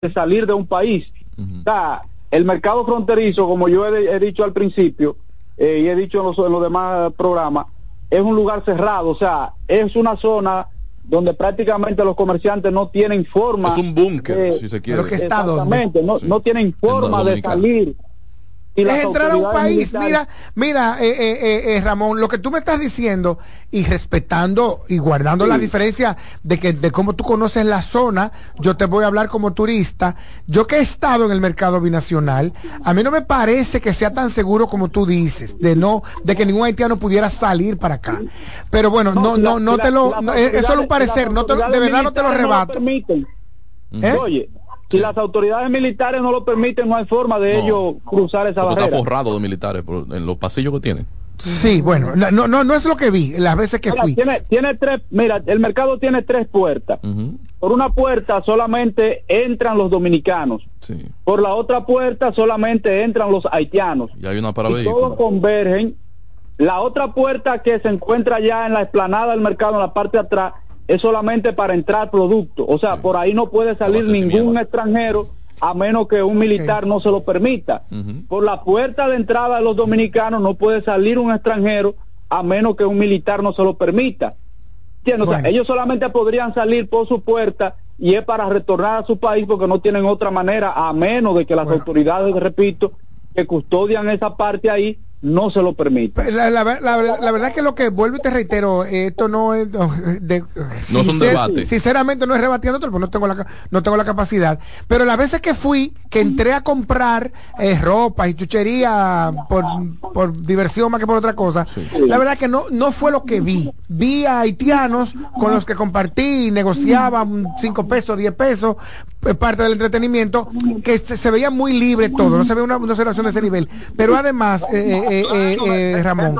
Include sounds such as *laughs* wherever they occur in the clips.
de salir de un país. O sea, el mercado fronterizo, como yo he, he dicho al principio, eh, y he dicho en los, en los demás programas, es un lugar cerrado, o sea, es una zona donde prácticamente los comerciantes no tienen forma. Es un búnker, si se quiere. Pero que está Exactamente, no, Sí. no tienen forma de salir. Es entrar a un país, militares- mira, mira, eh, eh, eh, eh, Ramón, lo que tú me estás diciendo y respetando y guardando Sí. la diferencia de que de cómo tú conoces la zona, yo te voy a hablar como turista. Yo que he estado en el mercado binacional, a mí no me parece que sea tan seguro como tú dices, de no, de que ningún haitiano pudiera salir para acá. Pero bueno, no, no, la- no te lo, no, las es solo un parecer, no te lo- de verdad no te lo rebato. permiten. ¿Eh? Oye, si las autoridades militares no lo permiten, no hay forma de No. ellos cruzar esa Porque está barrera. forrado de militares por- en los pasillos que tienen. Sí, bueno, no, no, no es lo que vi, las veces que Mira, fui. tiene, tiene tres, mira, el mercado tiene tres puertas. Por una puerta solamente entran los dominicanos. Sí. Por la otra puerta solamente entran los haitianos. Y hay una para y todos convergen. La otra puerta que se encuentra ya en la explanada del mercado, en la parte de atrás, es solamente para entrar producto. O sea, Sí. por ahí no puede salir ningún extranjero a menos que un militar no se lo permita. Por la puerta de entrada de los dominicanos no puede salir un extranjero a menos que un militar no se lo permita. ¿Entiendes? O sea, Bueno. ellos solamente podrían salir por su puerta y es para retornar a su país porque no tienen otra manera a menos de que las Bueno. autoridades, repito, que custodian esa parte ahí no se lo permitan. La, la, la- la- la verdad que lo que vuelvo y te reitero, esto no es no, de, No es un debate. Sinceramente no es rebatiendo, porque no tengo la no tengo la capacidad. Pero las veces que fui, que entré a comprar eh, ropa y chuchería por, por diversión más que por otra cosa, la verdad que no no fue lo que vi. Vi a haitianos con los que compartí y negociaba 5 pesos, 10 pesos, parte del entretenimiento, que se, se veía muy libre todo, no se ve una, una observación de ese nivel. Pero además, eh, eh, eh, eh, Ramón,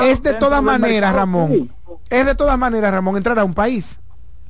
es de todas maneras, Ramón, es de todas maneras, Ramón, entrar a un país.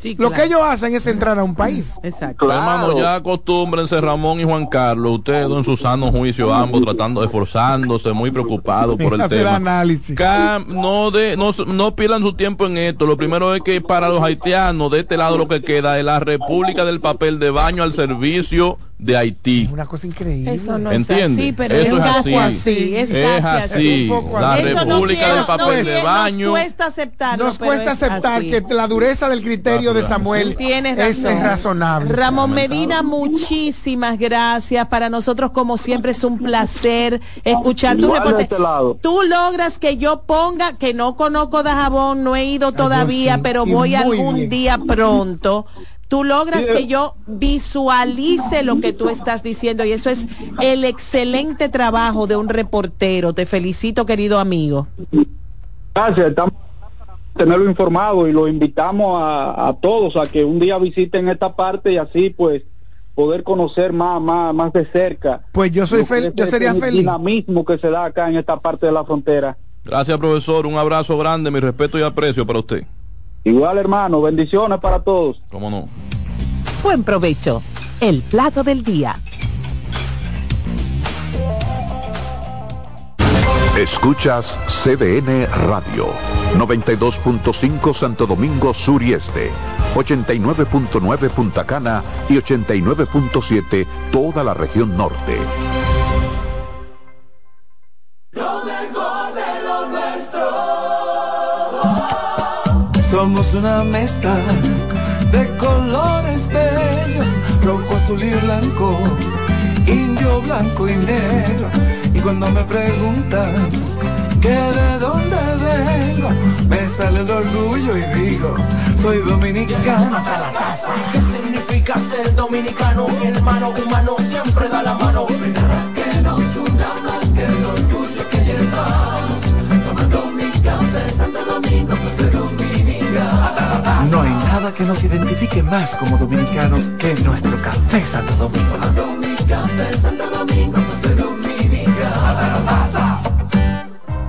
Sí, Lo que ellos hacen es entrar a un país. Exacto. Claro. Hermano, ya acostúmbrense Ramón y Juan Carlos, ustedes dos en su sano juicio, ambos tratando, esforzándose, muy preocupados por *laughs* el Hacer tema. análisis. Cam- no, de, no, no pierdan su tiempo en esto. Lo primero es que para los haitianos, de este lado lo que queda es la República del Papel de Baño al servicio de Haití. Una cosa increíble. Eso no ¿Entiende? es así, pero Eso es es casi así. así. Es, Es así. Un poco La. Eso no República quiero- del Papel no de Baño. Nos cuesta aceptarlo. Nos cuesta es aceptar así. que la dureza del criterio de Samuel Tienes es, razón. es razonable. Ramón Medina, muchísimas gracias. Para nosotros, como siempre, es un placer escuchar tu de reporte. este lado. Tú logras que yo ponga, que no conozco Dajabón, no he ido todavía, sí, pero voy algún bien. día pronto. Tú logras que eh. yo visualice lo que tú estás diciendo y eso es el excelente trabajo de un reportero. Te felicito, querido amigo. Gracias, estamos tenerlo informado y lo invitamos a, a todos a que un día visiten esta parte y así pues poder conocer más más más de cerca. Pues yo soy lo que fel- es yo sería este feliz. dinamismo que se da acá en esta parte de la frontera. Gracias, profesor. Un abrazo grande, mi respeto y aprecio para usted. Igual hermano, bendiciones para todos. ¿Cómo no? Buen provecho. El plato del día. Escuchas CDN Radio, 92.5 Santo Domingo Sur y Este, 89.9 Punta Cana y 89.7 toda la región norte. Somos una mezcla de colores bellos, rojo, azul y blanco, indio, blanco y negro. Y cuando me preguntan que de dónde vengo, me sale el orgullo y digo, soy dominicano hasta la casa. ¿Qué significa ser dominicano? Mi hermano humano siempre da la mano. Que nos una más que el orgullo Que nos identifique más como dominicanos que nuestro café Santo Domingo.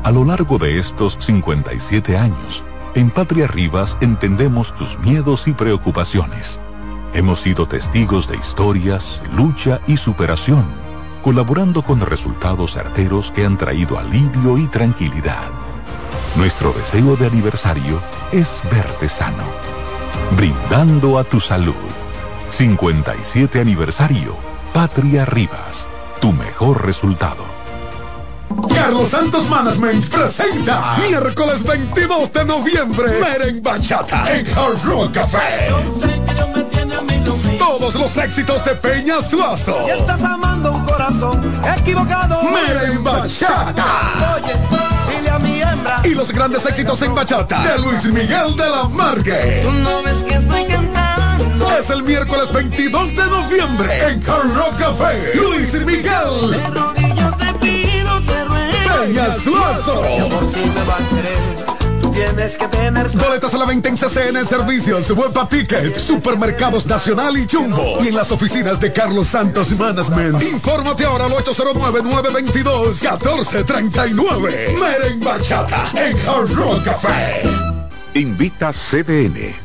A lo largo de estos 57 años, en Patria Rivas entendemos tus miedos y preocupaciones. Hemos sido testigos de historias, lucha y superación, colaborando con resultados certeros que han traído alivio y tranquilidad. Nuestro deseo de aniversario es verte sano, brindando a tu salud. 57 aniversario. Patria Rivas. Tu mejor resultado. Carlos Santos Management presenta miércoles 22 de noviembre Meren Bachata en Hard Rock Café. Todos los éxitos de Peña Suazo. Y estás amando un corazón equivocado. Meren Bachata. Oye, dile a mi hembra. Y los grandes éxitos en bachata de Luis Miguel de la Margue. Tú no ves que estoy cantando. Es el miércoles 22 de noviembre en Hard Rock Café. Luis Miguel. De rodillas te pido, te ruego. Peña Suazo. Mi amor, si me va a querer, tienes que tener. Boletas a la venta en CCN Servicios, Huepa Ticket, Supermercados Nacional y Jumbo. Y en las oficinas de Carlos Santos Management. Infórmate ahora al 809-922-1439. Meren Bachata en Hard Rock Café. Invita CDN.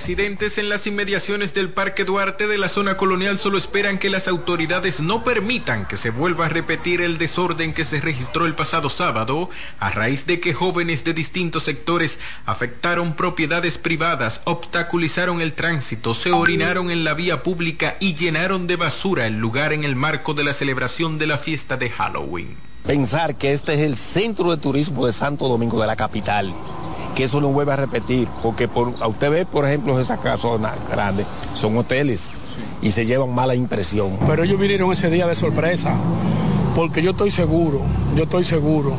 Residentes en las inmediaciones del Parque Duarte de la zona colonial solo esperan que las autoridades no permitan que se vuelva a repetir el desorden que se registró el pasado sábado a raíz de que jóvenes de distintos sectores afectaron propiedades privadas, obstaculizaron el tránsito, se orinaron en la vía pública y llenaron de basura el lugar en el marco de la celebración de la fiesta de Halloween. Pensar que este es el centro de turismo de Santo Domingo de la capital que eso no vuelva a repetir, porque por, a usted ve, por ejemplo, esas casonas grandes, son hoteles y se llevan mala impresión. Pero ellos vinieron ese día de sorpresa, porque yo estoy seguro, yo estoy seguro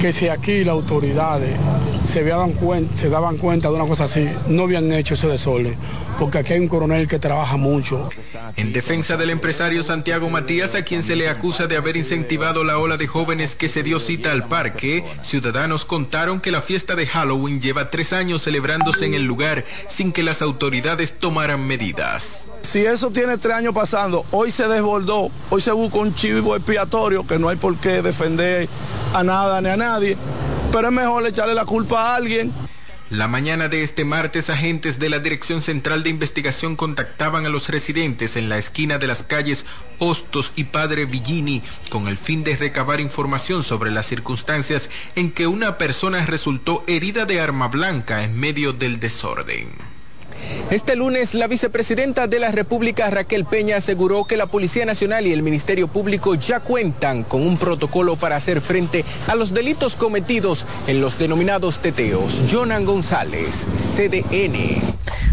que si aquí las autoridades se, daban cuenta, de una cosa así, no habían hecho ese desorden, porque aquí hay un coronel que trabaja mucho. En defensa del empresario Santiago Matías, a quien se le acusa de haber incentivado la ola de jóvenes que se dio cita al parque, ciudadanos contaron que la fiesta de Halloween lleva tres años celebrándose en el lugar sin que las autoridades tomaran medidas. Si eso tiene tres años pasando, hoy se desbordó, hoy se busca un chivo expiatorio que no hay por qué defender a nada ni a nadie, pero es mejor echarle la culpa a alguien. La mañana de este martes, agentes de la Dirección Central de Investigación contactaban a los residentes en la esquina de las calles Hostos y Padre Villini con el fin de recabar información sobre las circunstancias en que una persona resultó herida de arma blanca en medio del desorden. Este lunes, la vicepresidenta de la República, Raquel Peña, aseguró que la Policía Nacional y el Ministerio Público ya cuentan con un protocolo para hacer frente a los delitos cometidos en los denominados teteos. Jonan González, CDN.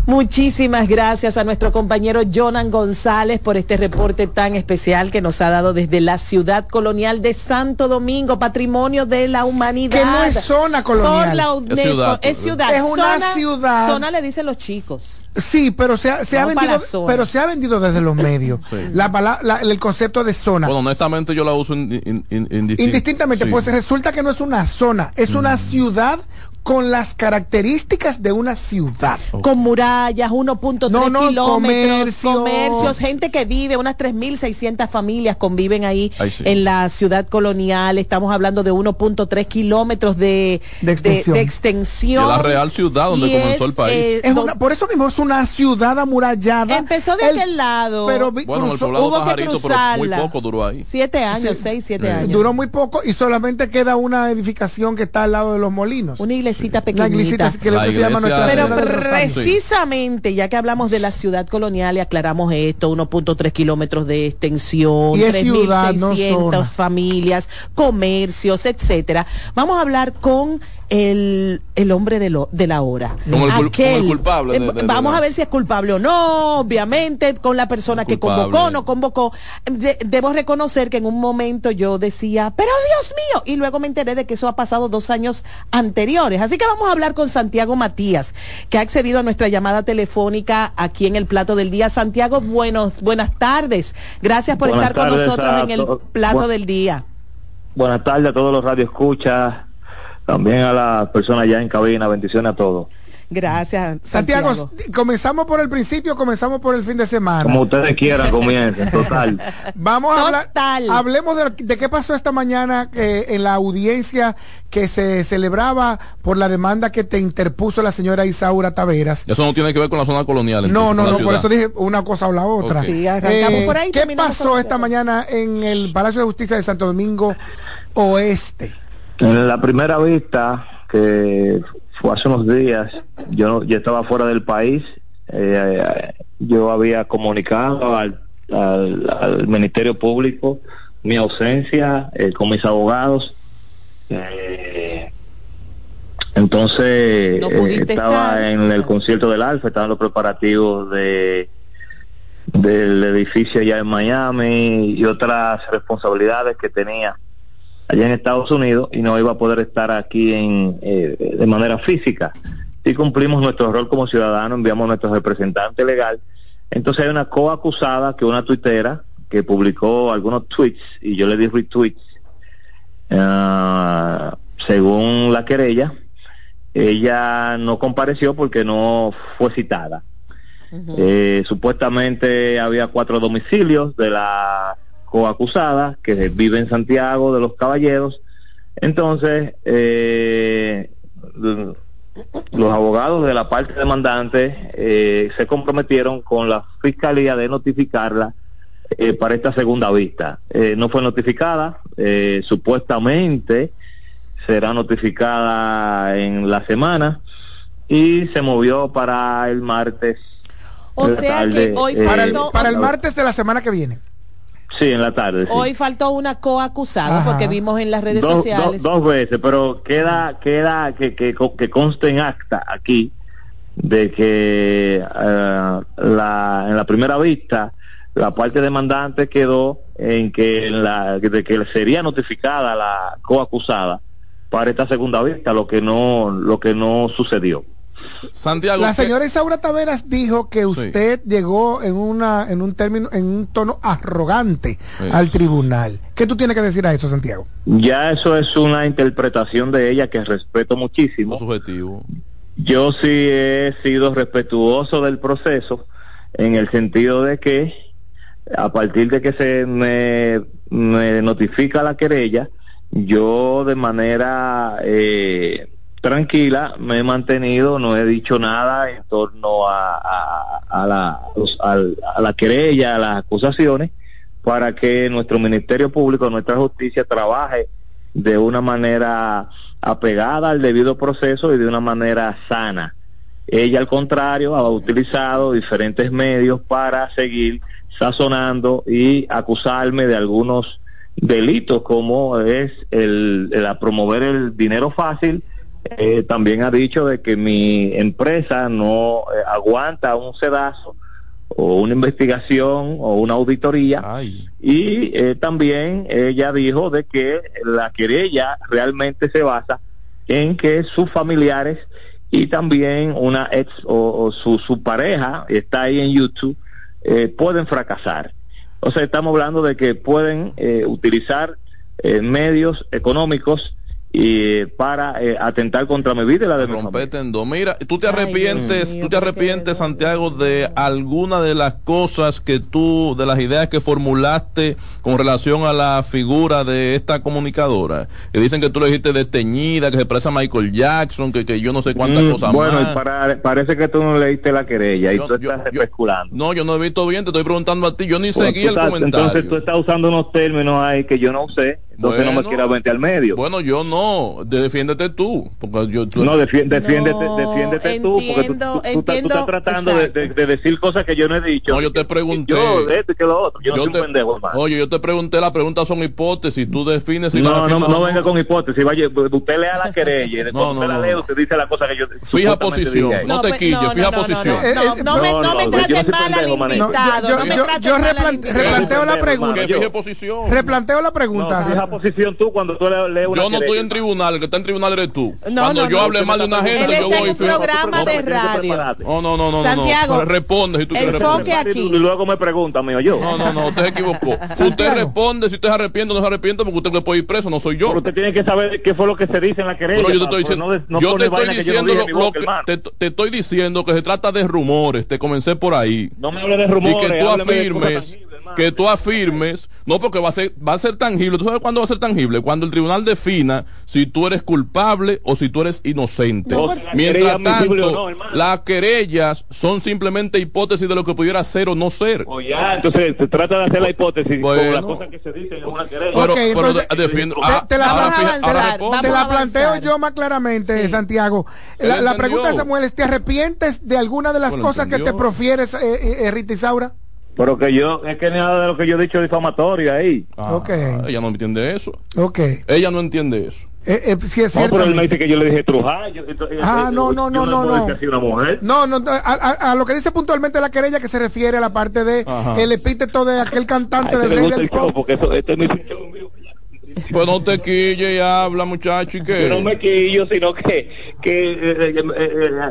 Muchísimas gracias a nuestro compañero Jonan González por este reporte tan especial que nos ha dado desde la ciudad colonial de Santo Domingo, patrimonio de la humanidad. Que no es zona colonial. Por la UNESCO. Es ciudad. Es ciudad. Es una Zona- ciudad. Zona le dicen los chicos. Sí, pero se ha, se vendido, pero se ha vendido desde los medios. La, el concepto de zona. Bueno, honestamente yo la uso in- in- in- indistin- Indistintamente, Sí. pues resulta que no es una zona, es una ciudad con las características de una ciudad. Con murallas, 1.3 No, no, kilómetros, comercio. comercios, gente que vive, unas 3.600 familias conviven ahí Ay, sí. en la ciudad colonial. Estamos hablando de 1.3 kilómetros de, De extensión. de extensión. la real ciudad donde Y comenzó es, el país. eh, Es do- una- por eso mismo es una ciudad amurallada. Empezó de El- aquel lado. pero vi- bueno, el cruzó- poblado hubo que pero muy cruzarla. poco duró ahí. Siete años, Sí. seis, siete Eh, años. Duró muy poco y solamente queda una edificación que está al lado de los molinos. Una iglesita La pequeñita. iglesita que le La se llama iglesia Nuestra Pero precisamente, ya que hablamos de la ciudad colonial y aclaramos esto, 1.3 kilómetros de extensión, Y es ciudad, no 3.600 zona. familias, comercios, etcétera. Vamos a hablar con el, el hombre de, lo, de la hora. Como el Aquel- como el culpable de- eh, de- de vamos la- a ver si es culpable o no, obviamente, con la persona que convocó, no convocó. De- debo reconocer que en un momento yo decía, pero Dios mío, y luego me enteré de que eso ha pasado dos años anteriores. Así que vamos a hablar con Santiago Matías, que ha accedido a nuestra llamada telefónica aquí en el plato del día. Santiago, buenos, buenas tardes. Gracias por Buenas estar con nosotros a en el to- plato bu- del día. Buenas tardes a todos los radioescuchas, también a las personas ya en cabina, bendiciones a todos. Gracias, Santiago, Santiago. ¿comenzamos por el principio comenzamos por el fin de semana? Como ustedes quieran, comiencen, total. *laughs* Vamos a hablar, hablemos de, de qué pasó esta mañana eh, en la audiencia que se celebraba por la demanda que te interpuso la señora Isaura Taveras. Eso no tiene que ver con la zona colonial. No, no, no, por eso dije una cosa o la otra. Sí, arrancamos por ahí, ¿Qué pasó esta mañana en el Palacio de Justicia de Santo Domingo Oeste? En la primera vista, que fue hace unos días, yo, no- yo estaba fuera del país, eh, yo había comunicado al, al- al Ministerio Público mi ausencia eh, con mis abogados. eh, entonces No eh, estaba estar. en el concierto del Alfa, estaban los preparativos de del edificio allá en Miami y otras responsabilidades que tenía allá en Estados Unidos y no iba a poder estar aquí en eh, de manera física. Si cumplimos nuestro rol como ciudadano, enviamos a nuestro representante legal. Entonces hay una coacusada que una tuitera que publicó algunos tweets y yo le di retweets. Ah, según la querella, ella no compareció porque no fue citada. Eh, supuestamente había cuatro domicilios de la coacusada que vive en Santiago de los Caballeros. Entonces, eh, los abogados de la parte demandante eh, se comprometieron con la fiscalía de notificarla eh, para esta segunda vista. Eh, no fue notificada, eh, supuestamente será notificada en la semana y se movió para el martes. O sea que hoy eh, Para el, para el a- martes de la semana que viene. Sí, en la tarde. sí. Hoy faltó una coacusada Ajá. porque vimos en las redes dos, sociales. dos- dos veces, pero queda queda que, que, que conste en acta aquí de que eh, la, en la primera vista la parte demandante quedó en que la de que sería notificada la coacusada para esta segunda vista, lo que no lo que no sucedió. Santiago. La ¿qué- señora Isaura Taveras dijo que usted llegó en una en un término en un tono arrogante Sí. al tribunal. ¿Qué tú tienes que decir a eso, Santiago? Ya eso es una interpretación de ella que respeto muchísimo. subjetivo. Yo sí he sido respetuoso del proceso en el sentido de que a partir de que se me, me notifica la querella, yo de manera eh, tranquila me he mantenido, no he dicho nada en torno a, a- la, a la querella, a las acusaciones, para que nuestro Ministerio Público, nuestra justicia trabaje de una manera apegada al debido proceso y de una manera sana. Ella, al contrario, ha utilizado diferentes medios para seguir sazonando y acusarme de algunos delitos como es el, el promover el dinero fácil. Eh, también ha dicho de que mi empresa no eh, aguanta un sedazo o una investigación o una auditoría. Y eh, también ella dijo de que la querella realmente se basa en que sus familiares y también una ex o, o su, su pareja está ahí en YouTube eh, pueden fracasar. O sea estamos hablando de que pueden eh, utilizar eh, medios económicos y para eh, atentar contra mi vida y la de mi familia. rompete en dos. Mira, tú te arrepientes, tú te arrepientes, Santiago, de alguna de las cosas que tú, de las ideas que formulaste con relación a la figura de esta comunicadora. Que dicen que tú le dijiste desteñida, que se parece a Michael Jackson, que, que yo no sé cuántas Mm, cosas bueno, más. para- parece que tú no leíste la querella y Yo- tú yo- estás especulando. No, yo no he visto bien, te estoy preguntando a ti, yo ni Pues seguí el estás- comentario. Entonces tú estás usando unos términos ahí que yo no usé, entonces no me Bueno. quieras meter al medio. Bueno, yo no, de- defiéndete tú, porque yo tú- No, defi- defiéndete, defiéndete tú, porque tú, entiendo, tú- tú estás- tú entiendo, estás tratando de, de- de decir cosas que yo no he dicho. No, yo te pregunté. Yo, de esto y que lo otro. Yo, no Yo soy te- un pendejo, hermano. Oye, yo te pregunté, las preguntas son hipótesis, tú defines si no, no, no o venga con hipótesis. Vaya, usted lea la querella y después No, no, usted la no, lee, no. usted dice la cosa que yo Fija posición, dije no te quilles, fija posición. No, no, no me, no trates mal al invitado. yo, no replanteo la pregunta. Que fije posición. Replanteo la pregunta. Posición tú cuando tú le- lees una Yo no estoy en tribunal, el que está en tribunal eres tú. No, Cuando no, yo no, hable mal de una gente, yo voy y programa de radio. No, no, no, no, Santiago. Responde si tú quieres responder. aquí. Y luego me pregunta, mío, yo. No, no, no, usted se equivocó. *laughs* Usted responde si usted se arrepiente o no se arrepiente porque usted le puede ir preso, no soy yo. Pero usted tiene que saber qué fue lo que se dice en la querella. Pero yo te estoy diciendo, yo te estoy diciendo lo, que te, estoy diciendo que se trata de rumores, te comencé por ahí. No me hable de y rumores. que tú hábleme de cosas afirmes. Que tú afirmes, no porque va a ser va a ser tangible. ¿Tú sabes cuándo va a ser tangible? Cuando el tribunal defina si tú eres culpable o si tú eres inocente. No, Mientras tanto, no, las querellas son simplemente hipótesis de lo que pudiera ser o no ser. O ya, entonces se trata de hacer la hipótesis con Bueno. las cosas que se dicen en una querella. Pero, entonces- de- defiendo- Te- ah, te la- ahora Vamos a fija- avanzar, ahora responde. Te la planteo yo más claramente, Sí. Santiago. La, pregunta de Samuel es, ¿te arrepientes de alguna de las Bueno, cosas que te profieres, eh, eh, eh, Rita Isaura? Pero que yo, es que nada de lo que yo he dicho es difamatorio ahí. Ah, Ok. Ella no entiende eso. Ok. Eh, Ella no entiende eso. eh, si es No, cierto. pero él me dice que yo le dije trujar. yo- entonces, Ah, eh, no, yo no, no, no, no. mujer. No, no, a, a- a lo que dice puntualmente la querella que se refiere a la parte de Ajá. el epíteto de aquel cantante A ese del rey del el show pop. porque eso, este es mi show mío. *laughs* Pues no te quille y habla, muchacho, y Yo qué. no me quillo, sino que, que eh, eh,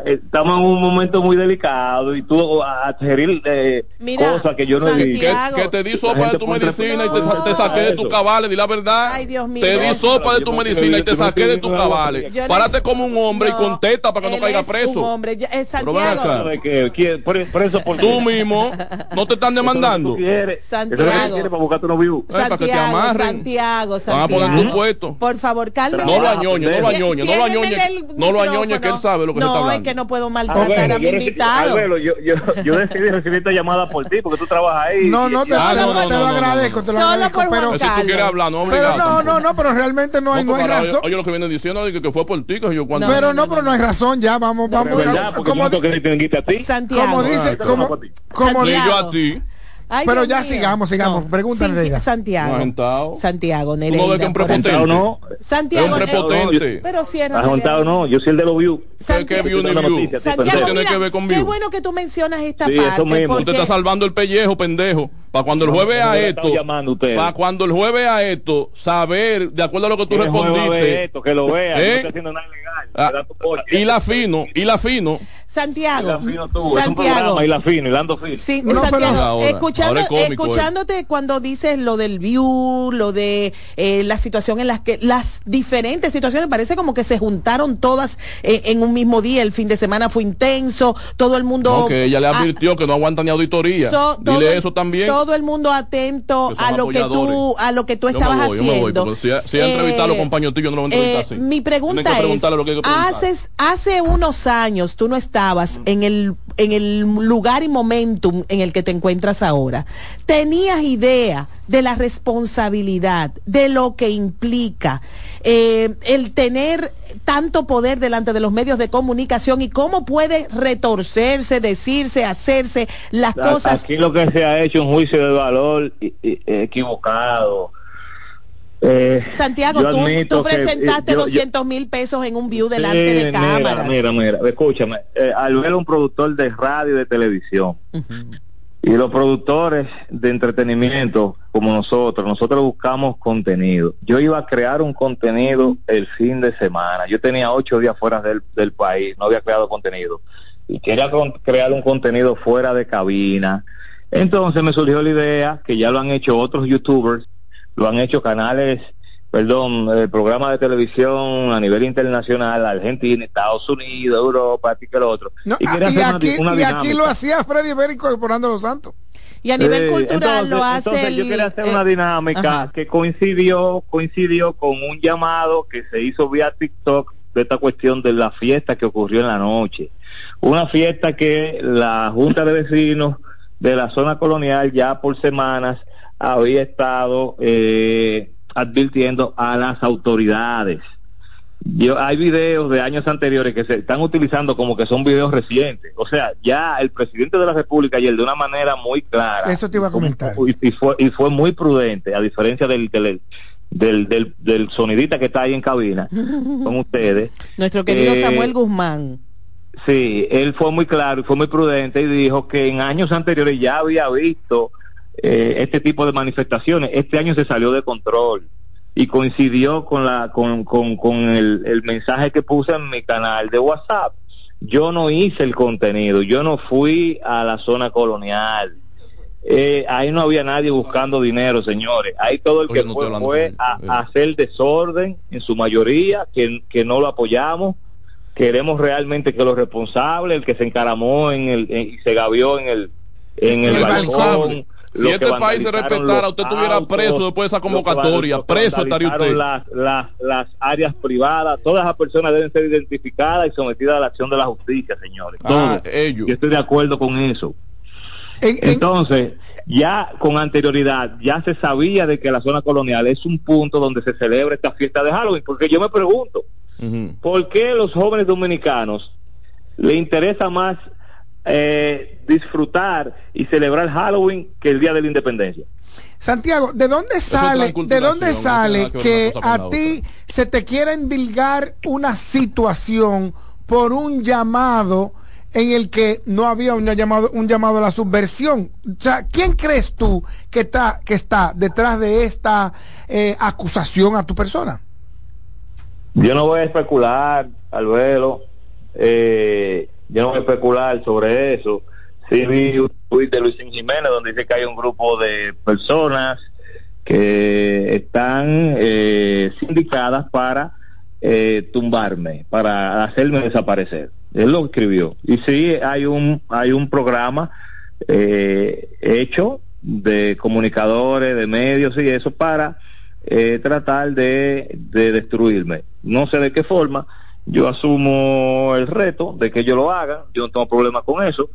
eh, estamos en un momento muy delicado y tú a adherir eh, Mira, cosas que yo no he dicho. que, que te di sopa de tu medicina y te, te saqué de tu Eso. cabales, di la verdad. Ay, Dios mío. Te di sopa de tu medicina y te saqué de estoy tu viendo algo cabales. Párate como un hombre y contesta para que no caiga es preso. Un hombre. Ya- acá. Santiago. Preso por Tú mismo no te están demandando. Es que es que. Eh, que. Santiago, Van a poner tu puesto. Por favor, cálmate. No lo añoñe, no lo añoñe, no lo añoñe, no lo añoñe que él sabe lo que se no, está es hablando. que no puedo maltratar a mi invitado. Yo, yo, yo decidí recibir esta llamada por ti porque tú trabajas ahí. No, no, te, Ah, te- no, te no, lo no, no, agradezco, no, te lo Solo agradezco, por pero, Si tú quieres hablar, no pero obligado. no, no, tampoco. no, pero realmente no hay, No, no razón. Oye, lo que viene diciendo es que, fue por ti, que yo cuando... Pero no, pero no hay razón, ya vamos, vamos. es como, no dice, como, como yo a ti. Ay, Pero Dios ya mío. sigamos, sigamos. Pregúntale de ella. Santiago. Santiago, Tú no ves que es Nereida. un prepotente. No. Santiago, Es un prepotente. pero cierra. Ajuntado no, yo soy el de los views. ¿Qué, qué view ni Santiago, tiene mira, que ver con qué view? bueno que tú mencionas esta Sí, eso parte. mismo. Usted está salvando el pellejo, pendejo. Para cuando el jueves no a esto, para cuando el jueves a esto, saber, de acuerdo a lo que tú respondiste, esto, que lo vea, ¿Eh? no está haciendo nada ilegal. ah, y la fino, y la fino, Santiago, Y la tú, es un Santiago, programa y la fino, y la ando fino. Sí, No, Santiago, Ahora, escuchando, ahora es cómico, escuchándote cuando dices lo del view, lo de eh, la situación en las que las diferentes situaciones parece como que se juntaron todas eh, en un mismo día. El fin de semana fue intenso, todo el mundo. no, que ella le advirtió que no aguanta ni auditoría. so- Dile el- eso también. Todo el mundo atento a lo que tú, a lo que tú Yo me estabas voy, yo me voy, haciendo. porque si, si a los Eh, compañeros tuyos, yo no lo voy a entrevistar eh, así. Mi Tienen pregunta es, preguntarle lo que que haces, hace unos años tú no estabas en el, en el lugar y momentum en el que te encuentras ahora. ¿Tenías idea de la responsabilidad, de lo que implica eh, el tener tanto poder delante de los medios de comunicación y cómo puede retorcerse, decirse, hacerse las cosas? Aquí lo que se ha hecho es un juicio de valor equivocado. Eh, Santiago, tú, tú que, presentaste eh, yo- yo- 200 mil pesos en un view delante Sí, de cámaras. Mira, mira, mira, escúchame. Eh, Albert es un productor de radio y de televisión. Y los productores de entretenimiento, como nosotros, nosotros buscamos contenido. Yo iba a crear un contenido el fin de semana. Yo tenía ocho días fuera del, del país, no había creado contenido. Y quería crear un contenido fuera de cabina. Entonces me surgió la idea, que ya lo han hecho otros youtubers, lo han hecho canales perdón, eh, programas de televisión a nivel internacional, Argentina, Estados Unidos, Europa, y que lo otro. No, y y, hacer una aquí, di- una y aquí dinámica. lo hacía Freddy Ver incorporando a los santos. Y a nivel Sí, cultural lo hace entonces el, yo quería hacer eh, una dinámica ajá. que coincidió coincidió con un llamado que se hizo vía TikTok de esta cuestión de la fiesta que ocurrió en la noche. Una fiesta que la Junta de Vecinos de la zona colonial ya por semanas había estado eh, advirtiendo a las autoridades. Yo, hay videos de años anteriores que se están utilizando como que son videos recientes. O sea, ya el presidente de la República ayer de una manera muy clara Eso te iba a comentar. y, y fue, y fue muy prudente, a diferencia del, del, del, del, del sonidita que está ahí en cabina *laughs* con ustedes. Nuestro querido Eh, Samuel Guzmán. Sí, él fue muy claro y fue muy prudente y dijo que en años anteriores ya había visto eh, este tipo de manifestaciones. Este año se salió de control y coincidió con la con, con, con el, el mensaje que puse en mi canal de WhatsApp. Yo no hice el contenido, yo no fui a la zona colonial. Eh, ahí no había nadie buscando dinero, señores. Ahí todo el Oye, que no fue fue a, a hacer desorden en su mayoría, que, que no lo apoyamos. Queremos realmente que los responsables, el que se encaramó en el, en- y se gavió en el, en el, El balcón, balcón. Si este país se respetara, usted estuviera autos, preso después de esa los que convocatoria. los que Preso estaría usted. Las, las, las áreas privadas, todas esas personas deben ser identificadas y sometidas a la acción de la justicia, señores. Ah, Todos. ellos. Yo estoy de acuerdo con eso. Entonces, ya con anterioridad, ya se sabía de que la zona colonial es un punto donde se celebra esta fiesta de Halloween, porque yo me pregunto, ¿por qué los jóvenes dominicanos le interesa más eh, disfrutar y celebrar Halloween que el Día de la Independencia? Santiago, ¿de dónde sale, de dónde sale que a ti se te quiera endilgar una situación por un llamado en el que no había un llamado, un llamado a la subversión? O sea, ¿quién crees tú que está, que está detrás de esta eh, acusación a tu persona? Yo no voy a especular, al verlo, eh, yo no voy a especular sobre eso. Sí vi un tuit de Luis Jiménez donde dice que hay un grupo de personas que están eh, sindicadas para eh, tumbarme, para hacerme desaparecer. Él lo escribió. Y sí hay un, hay un programa eh, hecho de comunicadores, de medios y eso para eh, tratar de, de destruirme. No sé de qué forma, yo asumo el reto de que ellos lo hagan, yo no tengo problema con eso.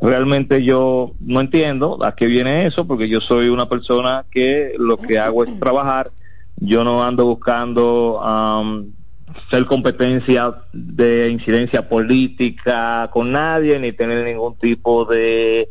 Realmente yo no entiendo a qué viene eso, porque yo soy una persona que lo que hago es trabajar, yo no ando buscando am, ser competencia de incidencia política con nadie, ni tener ningún tipo de,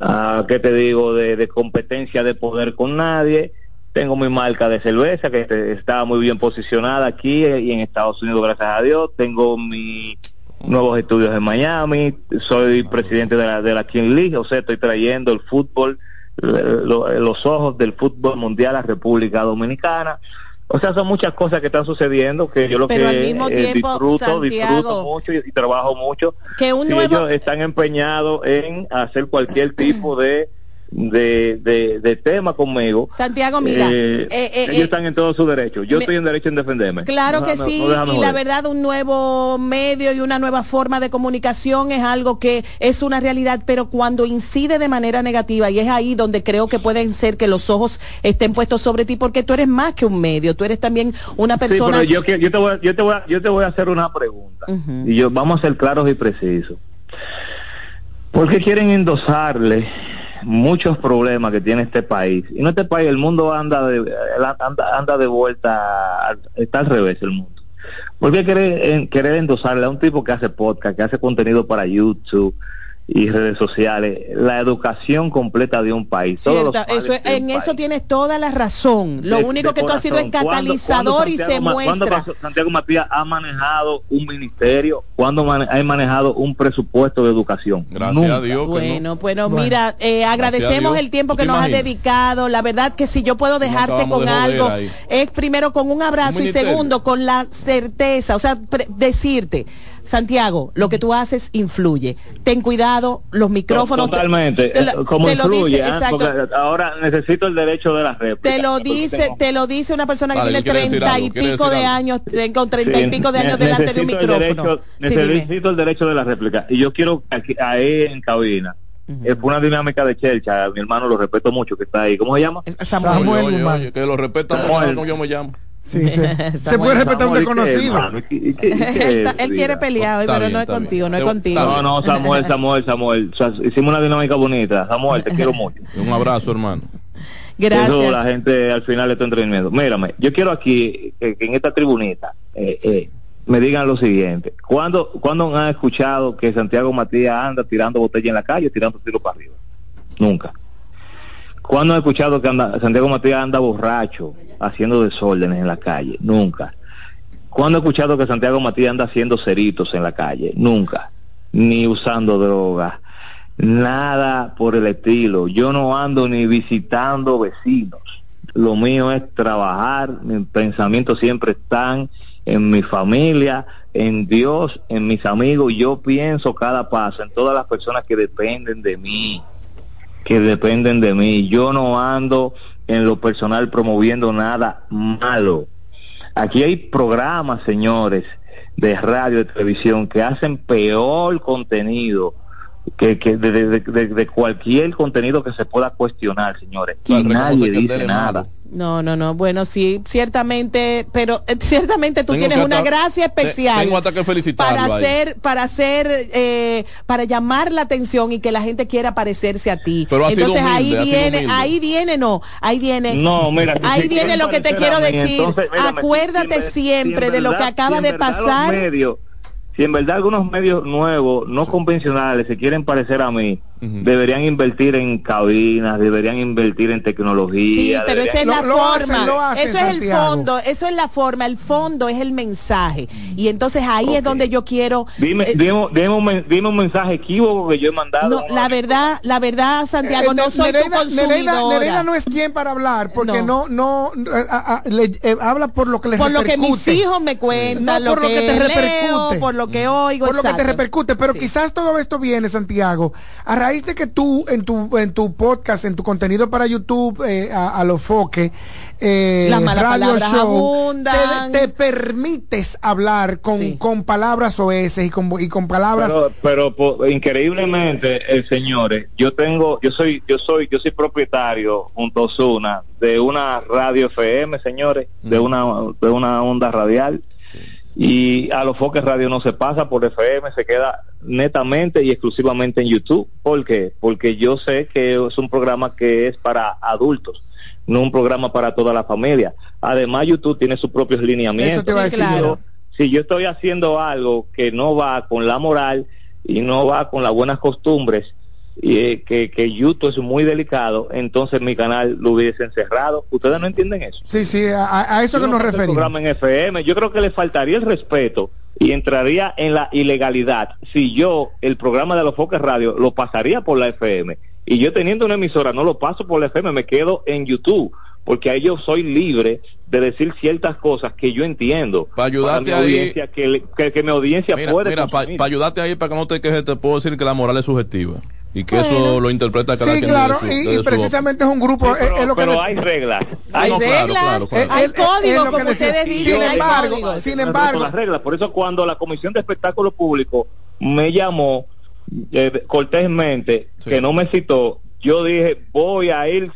ah, ¿qué te digo?, de, de competencia de poder con nadie. Tengo mi marca de cerveza que está muy bien posicionada aquí y en Estados Unidos, gracias a Dios. Tengo mi nuevos estudios en Miami. Soy presidente de la, de la King League, o sea, estoy trayendo el fútbol, lo- lo- los ojos del fútbol mundial a República Dominicana. O sea, son muchas cosas que están sucediendo que yo lo Pero al que mismo eh, tiempo, disfruto, disfruto Santiago, mucho y, y trabajo mucho. que un Si nuevo ellos están empeñados en hacer cualquier tipo de de, de, de tema conmigo. Santiago, mira, eh, eh, eh, ellos están en todo su derecho. Yo me- estoy en derecho en defenderme. Claro No que sí, no y la verdad un nuevo medio y una nueva forma de comunicación es algo que es una realidad, pero cuando incide de manera negativa y es ahí donde creo que pueden ser que los ojos estén puestos sobre ti porque tú eres más que un medio, tú eres también una Sí, persona pero yo, te voy, a- yo, te voy yo te voy a hacer una pregunta. Y yo vamos a ser claros y precisos. ¿Por qué quieren endosarle muchos problemas que tiene este país? Y no este país, el mundo anda de, anda, anda de vuelta, está al revés el mundo. ¿Por qué querer, en- querer endosarle a un tipo que hace podcast, que hace contenido para YouTube y redes sociales, la educación completa de un país? Todos los eso, un en eso tienes toda la razón. Lo de- único de que tú has sido es corazón. ¿Cuándo- catalizador cuándo y se Ma- ¿cuándo muestra. pasó- Santiago Matías ha manejado un ministerio? ¿Cuándo mane- ha manejado un presupuesto de educación? Gracias a Dios que Bueno, bueno, Bueno. mira, eh, agradecemos el tiempo ¿Tú que nos has imaginas? dedicado. La verdad que si yo puedo dejarte con de algo, ahí. es primero con un abrazo Un y segundo con la certeza, o sea, pre- decirte, Santiago, lo que tú haces influye. Ten cuidado, los micrófonos. te- Totalmente, te lo- eh, como te lo influye, dice, exacto. porque ahora necesito el derecho de la réplica. Te lo dice, tengo- te lo dice una persona que Vale, tiene treinta y pico de años, ten- con treinta y pico de años ne- delante de un el micrófono. derecho- Sí, dime. necesito el derecho de la réplica. Y yo quiero aquí, ahí en cabina. Es una dinámica de Chelcha, mi hermano lo respeto mucho que está ahí. ¿Cómo se llama? Samuel oye, oye, que lo respeta Samuel. como yo me llamo. Sí, *laughs* se, se puede respetar un Samuel, ¿y qué, desconocido. *laughs* Él, quiere pelear hoy, pero bien, no es bien. contigo, no es contigo. No, no, Samuel, Samuel, Samuel. O sea, hicimos una dinámica bonita. Samuel, te quiero mucho. *laughs* Un abrazo, hermano. Eso la gente al final le está entendiendo. Mírame, yo quiero aquí que, que en esta tribunita eh, eh, me digan lo siguiente. ¿Cuándo, ¿Cuándo han escuchado que Santiago Matías anda tirando botella en la calle, tirando tiro para arriba? Nunca. ¿Cuándo han escuchado que Santiago Matías anda borracho, haciendo desórdenes en la calle? Nunca. ¿Cuándo he escuchado que Santiago Matías anda haciendo ceritos en la calle? Nunca. Ni usando droga. Nada por el estilo. Yo no ando ni visitando vecinos. Lo mío es trabajar. Mis pensamientos siempre están en mi familia, en Dios, en mis amigos. Yo pienso cada paso en todas las personas que dependen de mí que dependen de mí. Yo no ando en lo personal promoviendo nada malo. Aquí hay programas, señores, de radio, de televisión, que hacen peor contenido que, que de, de- de- de cualquier contenido que se pueda cuestionar, señores. Y nadie dice nada. No, no, no. Bueno, sí, ciertamente, pero eh, *laughs* ciertamente tú Tengo tienes una hasta- gracia especial. tengo hasta que felicitarlo para ahí. hacer, para hacer, eh, para llamar la atención y que la gente quiera parecerse a ti. Pero Entonces ahí humilde, viene, ahí viene, no, ahí viene. No, mira, ahí viene lo que te quiero decir. entonces, mírame, Acuérdate si siempre si de lo que acaba de pasar. Si en verdad algunos medios nuevos, no convencionales, se quieren parecer a mí, deberían invertir en cabinas, deberían invertir en Sí, tecnología. pero esa es la forma. eso es el fondo, eso es la forma, el fondo es el mensaje. Y entonces ahí es donde yo quiero Dime, dime, dime un, dime un mensaje equívoco que yo he mandado. No, la verdad, la verdad, Santiago, Eh, no Ne- soy tu Nereida, consumidora. Nereida- Nereida no es quien para hablar, porque no, no, eh, le- eh, habla por lo que le por lo que mis hijos me cuentan, No por lo que te leo, repercute. por lo que oigo, por lo que te repercute, pero quizás todo esto viene, Santiago, a raíz de que tú en tu en tu podcast, en tu contenido para YouTube, eh, a, a lo foque, eh, Las malas radio palabras show, abundan. te, te permites hablar con, con palabras oeces y con, y con palabras Pero, pero po- increíblemente, eh, señores, yo tengo, yo soy, yo soy, yo soy propietario junto a Osuna de una radio FM, señores, de una, de una onda radial. Y a los foques radio no se pasa por FM, se queda netamente y exclusivamente en YouTube. ¿Por qué? Porque yo sé que es un programa que es para adultos, no un programa para toda la familia. Además, YouTube tiene sus propios lineamientos. Eso te iba a Si decir. yo- si yo estoy haciendo algo que no va con la moral y no va con las buenas costumbres, eh, que, que YouTube es muy delicado, entonces mi canal lo hubiesen cerrado. ¿Ustedes no entienden eso? Sí, sí, a, a eso Yo que no nos referimos. programa en FM, yo creo que le faltaría el respeto y entraría en la ilegalidad si yo el programa de los Foques Radio lo pasaría por la FM y yo teniendo una emisora no lo paso por la FM, me quedo en YouTube porque ahí yo soy libre de decir ciertas cosas que yo entiendo Para ayudarte mi ahí- audiencia, que, le- que, que mi audiencia Mira, puede mira para ayudarte ahí, para que no te quejes, te puedo decir que la moral es subjetiva. Y que eso lo interpreta cada Sí, quien claro, su- y, desde y su precisamente es un grupo, Sí, pero, es, lo que pero les- hay reglas. Hay Hay reglas, reglas, hay códigos, como ustedes Sin dicen, embargo, códigos. sin embargo, las reglas. Por eso cuando la Comisión de Espectáculo Público me llamó eh, cortésmente, que no me citó, yo dije, voy a ir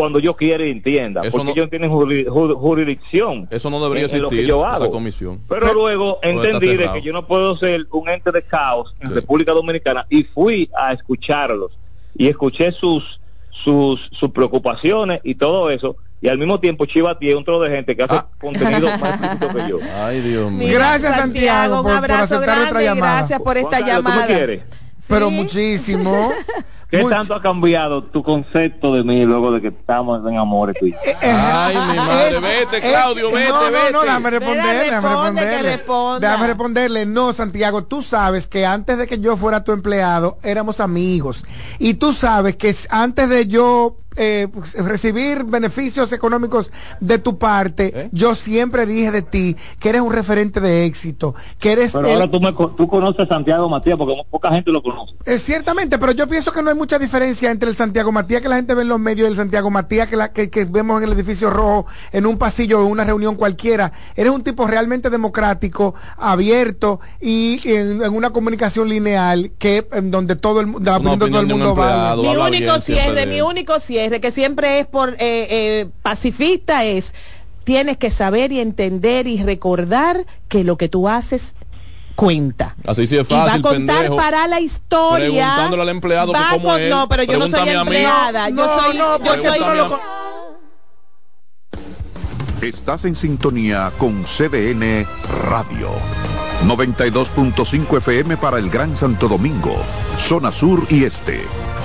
cuando yo quiera y entienda, Eso porque no- ellos tienen juri- ju- jurisdicción. Eso no debería en- en lo que yo esa hago. comisión. Pero luego entendí de que yo no puedo ser un ente de caos en República Dominicana y fui a escucharlos y escuché sus sus sus preocupaciones y todo eso y al mismo tiempo Chivati es un trozo de gente que hace Ah. contenido *laughs* más que yo. Ay, Dios mío. Gracias, Santiago, un por- por abrazo aceptar nuestra grande llamada. gracias por esta Juan Carlos, ¿tú me llamada. pero muchísimo. *laughs* ¿Qué Mucho. tanto ha cambiado tu concepto de mí luego de que estamos en amores tú y yo? Ay, mi madre, vete, Claudio, Es- vete, no, no, vete. no, déjame responderle, déjame responderle. Déjame responderle. No, Santiago, tú sabes que antes de que yo fuera tu empleado, éramos amigos. Y tú sabes que antes de yo eh, pues, recibir beneficios económicos de tu parte, yo siempre dije de ti que eres un referente de éxito, que eres Pero el- ahora tú, me, co- tú conoces a Santiago Matías porque poca gente lo conoce. Eh, ciertamente, pero yo pienso que no hay mucha diferencia entre el Santiago Matías que la gente ve en los medios y el Santiago Matías que, la, que, que vemos en el edificio rojo, en un pasillo o en una reunión cualquiera. Eres un tipo realmente democrático, abierto y en, en una comunicación lineal que en donde todo el, la opinión todo el mundo vale. Mi único cierre, mi único cierre, que siempre es por eh, eh, pacifista, es tienes que saber y entender y recordar que lo que tú haces cuenta. Así sí es y va a fácil, contar pendejo. para la historia. Preguntándole al empleado Va a cómo es. No, pero yo no soy empleada. yo No, soy, no, yo soy no lo Estás en sintonía con CDN Radio. 92.5 FM para el Gran Santo Domingo, zona sur y este.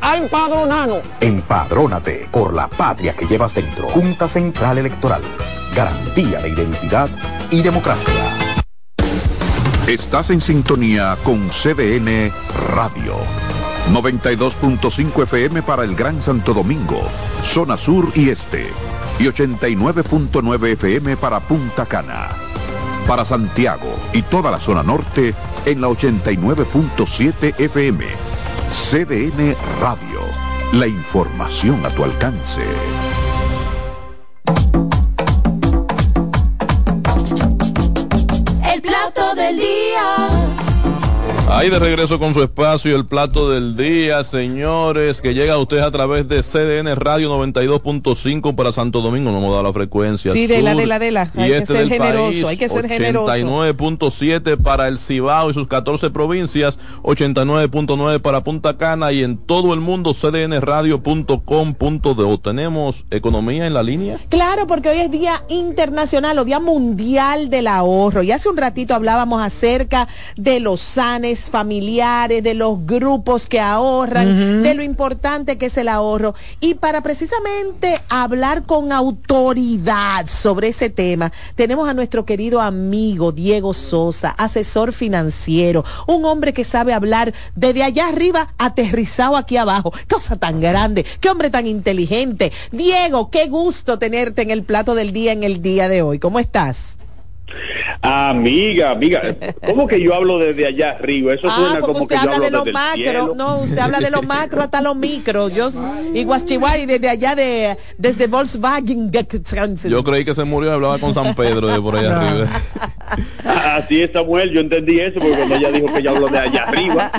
a empadronarnos. Empadrónate por la patria que llevas dentro. Junta Central Electoral. Garantía de identidad y democracia. Estás en sintonía con CDN Radio. 92.5 FM para el Gran Santo Domingo, zona sur y este. Y 89.9 FM para Punta Cana. Para Santiago y toda la zona norte en la 89.7 FM. CDN Radio. La información a tu alcance. El plato del día. Ahí de regreso con su espacio, el plato del día, señores, que llega a ustedes a través de CDN Radio 92.5 para Santo Domingo, no hemos dado la frecuencia. Sí, de la, de la, de la. Y Hay este que ser del generoso, país, hay que ser generoso. 89.7 para el Cibao y sus 14 provincias, 89.9 para Punta Cana y en todo el mundo cdnradio.com.do. Tenemos economía en la línea. Claro, porque hoy es Día Internacional o Día Mundial del Ahorro. Y hace un ratito hablábamos acerca de los sanes familiares, de los grupos que ahorran, de lo importante que es el ahorro. Y para precisamente hablar con autoridad sobre ese tema, tenemos a nuestro querido amigo Diego Sosa, asesor financiero, un hombre que sabe hablar desde allá arriba aterrizado aquí abajo. Cosa tan grande, qué hombre tan inteligente. Diego, qué gusto tenerte en el plato del día en el día de hoy. ¿Cómo estás? Amiga, amiga, ¿cómo que yo hablo desde allá arriba? Eso Ah, suena porque como que usted yo habla hablo de lo desde el macro, cielo. no, usted habla de lo macro hasta lo micro. Yo y Guachihuay desde allá de desde Volkswagen. Yo creí que se murió y hablaba con San Pedro de por allá *laughs* arriba. *laughs* Así es, Samuel, yo entendí eso porque cuando ella dijo que yo hablo de allá arriba.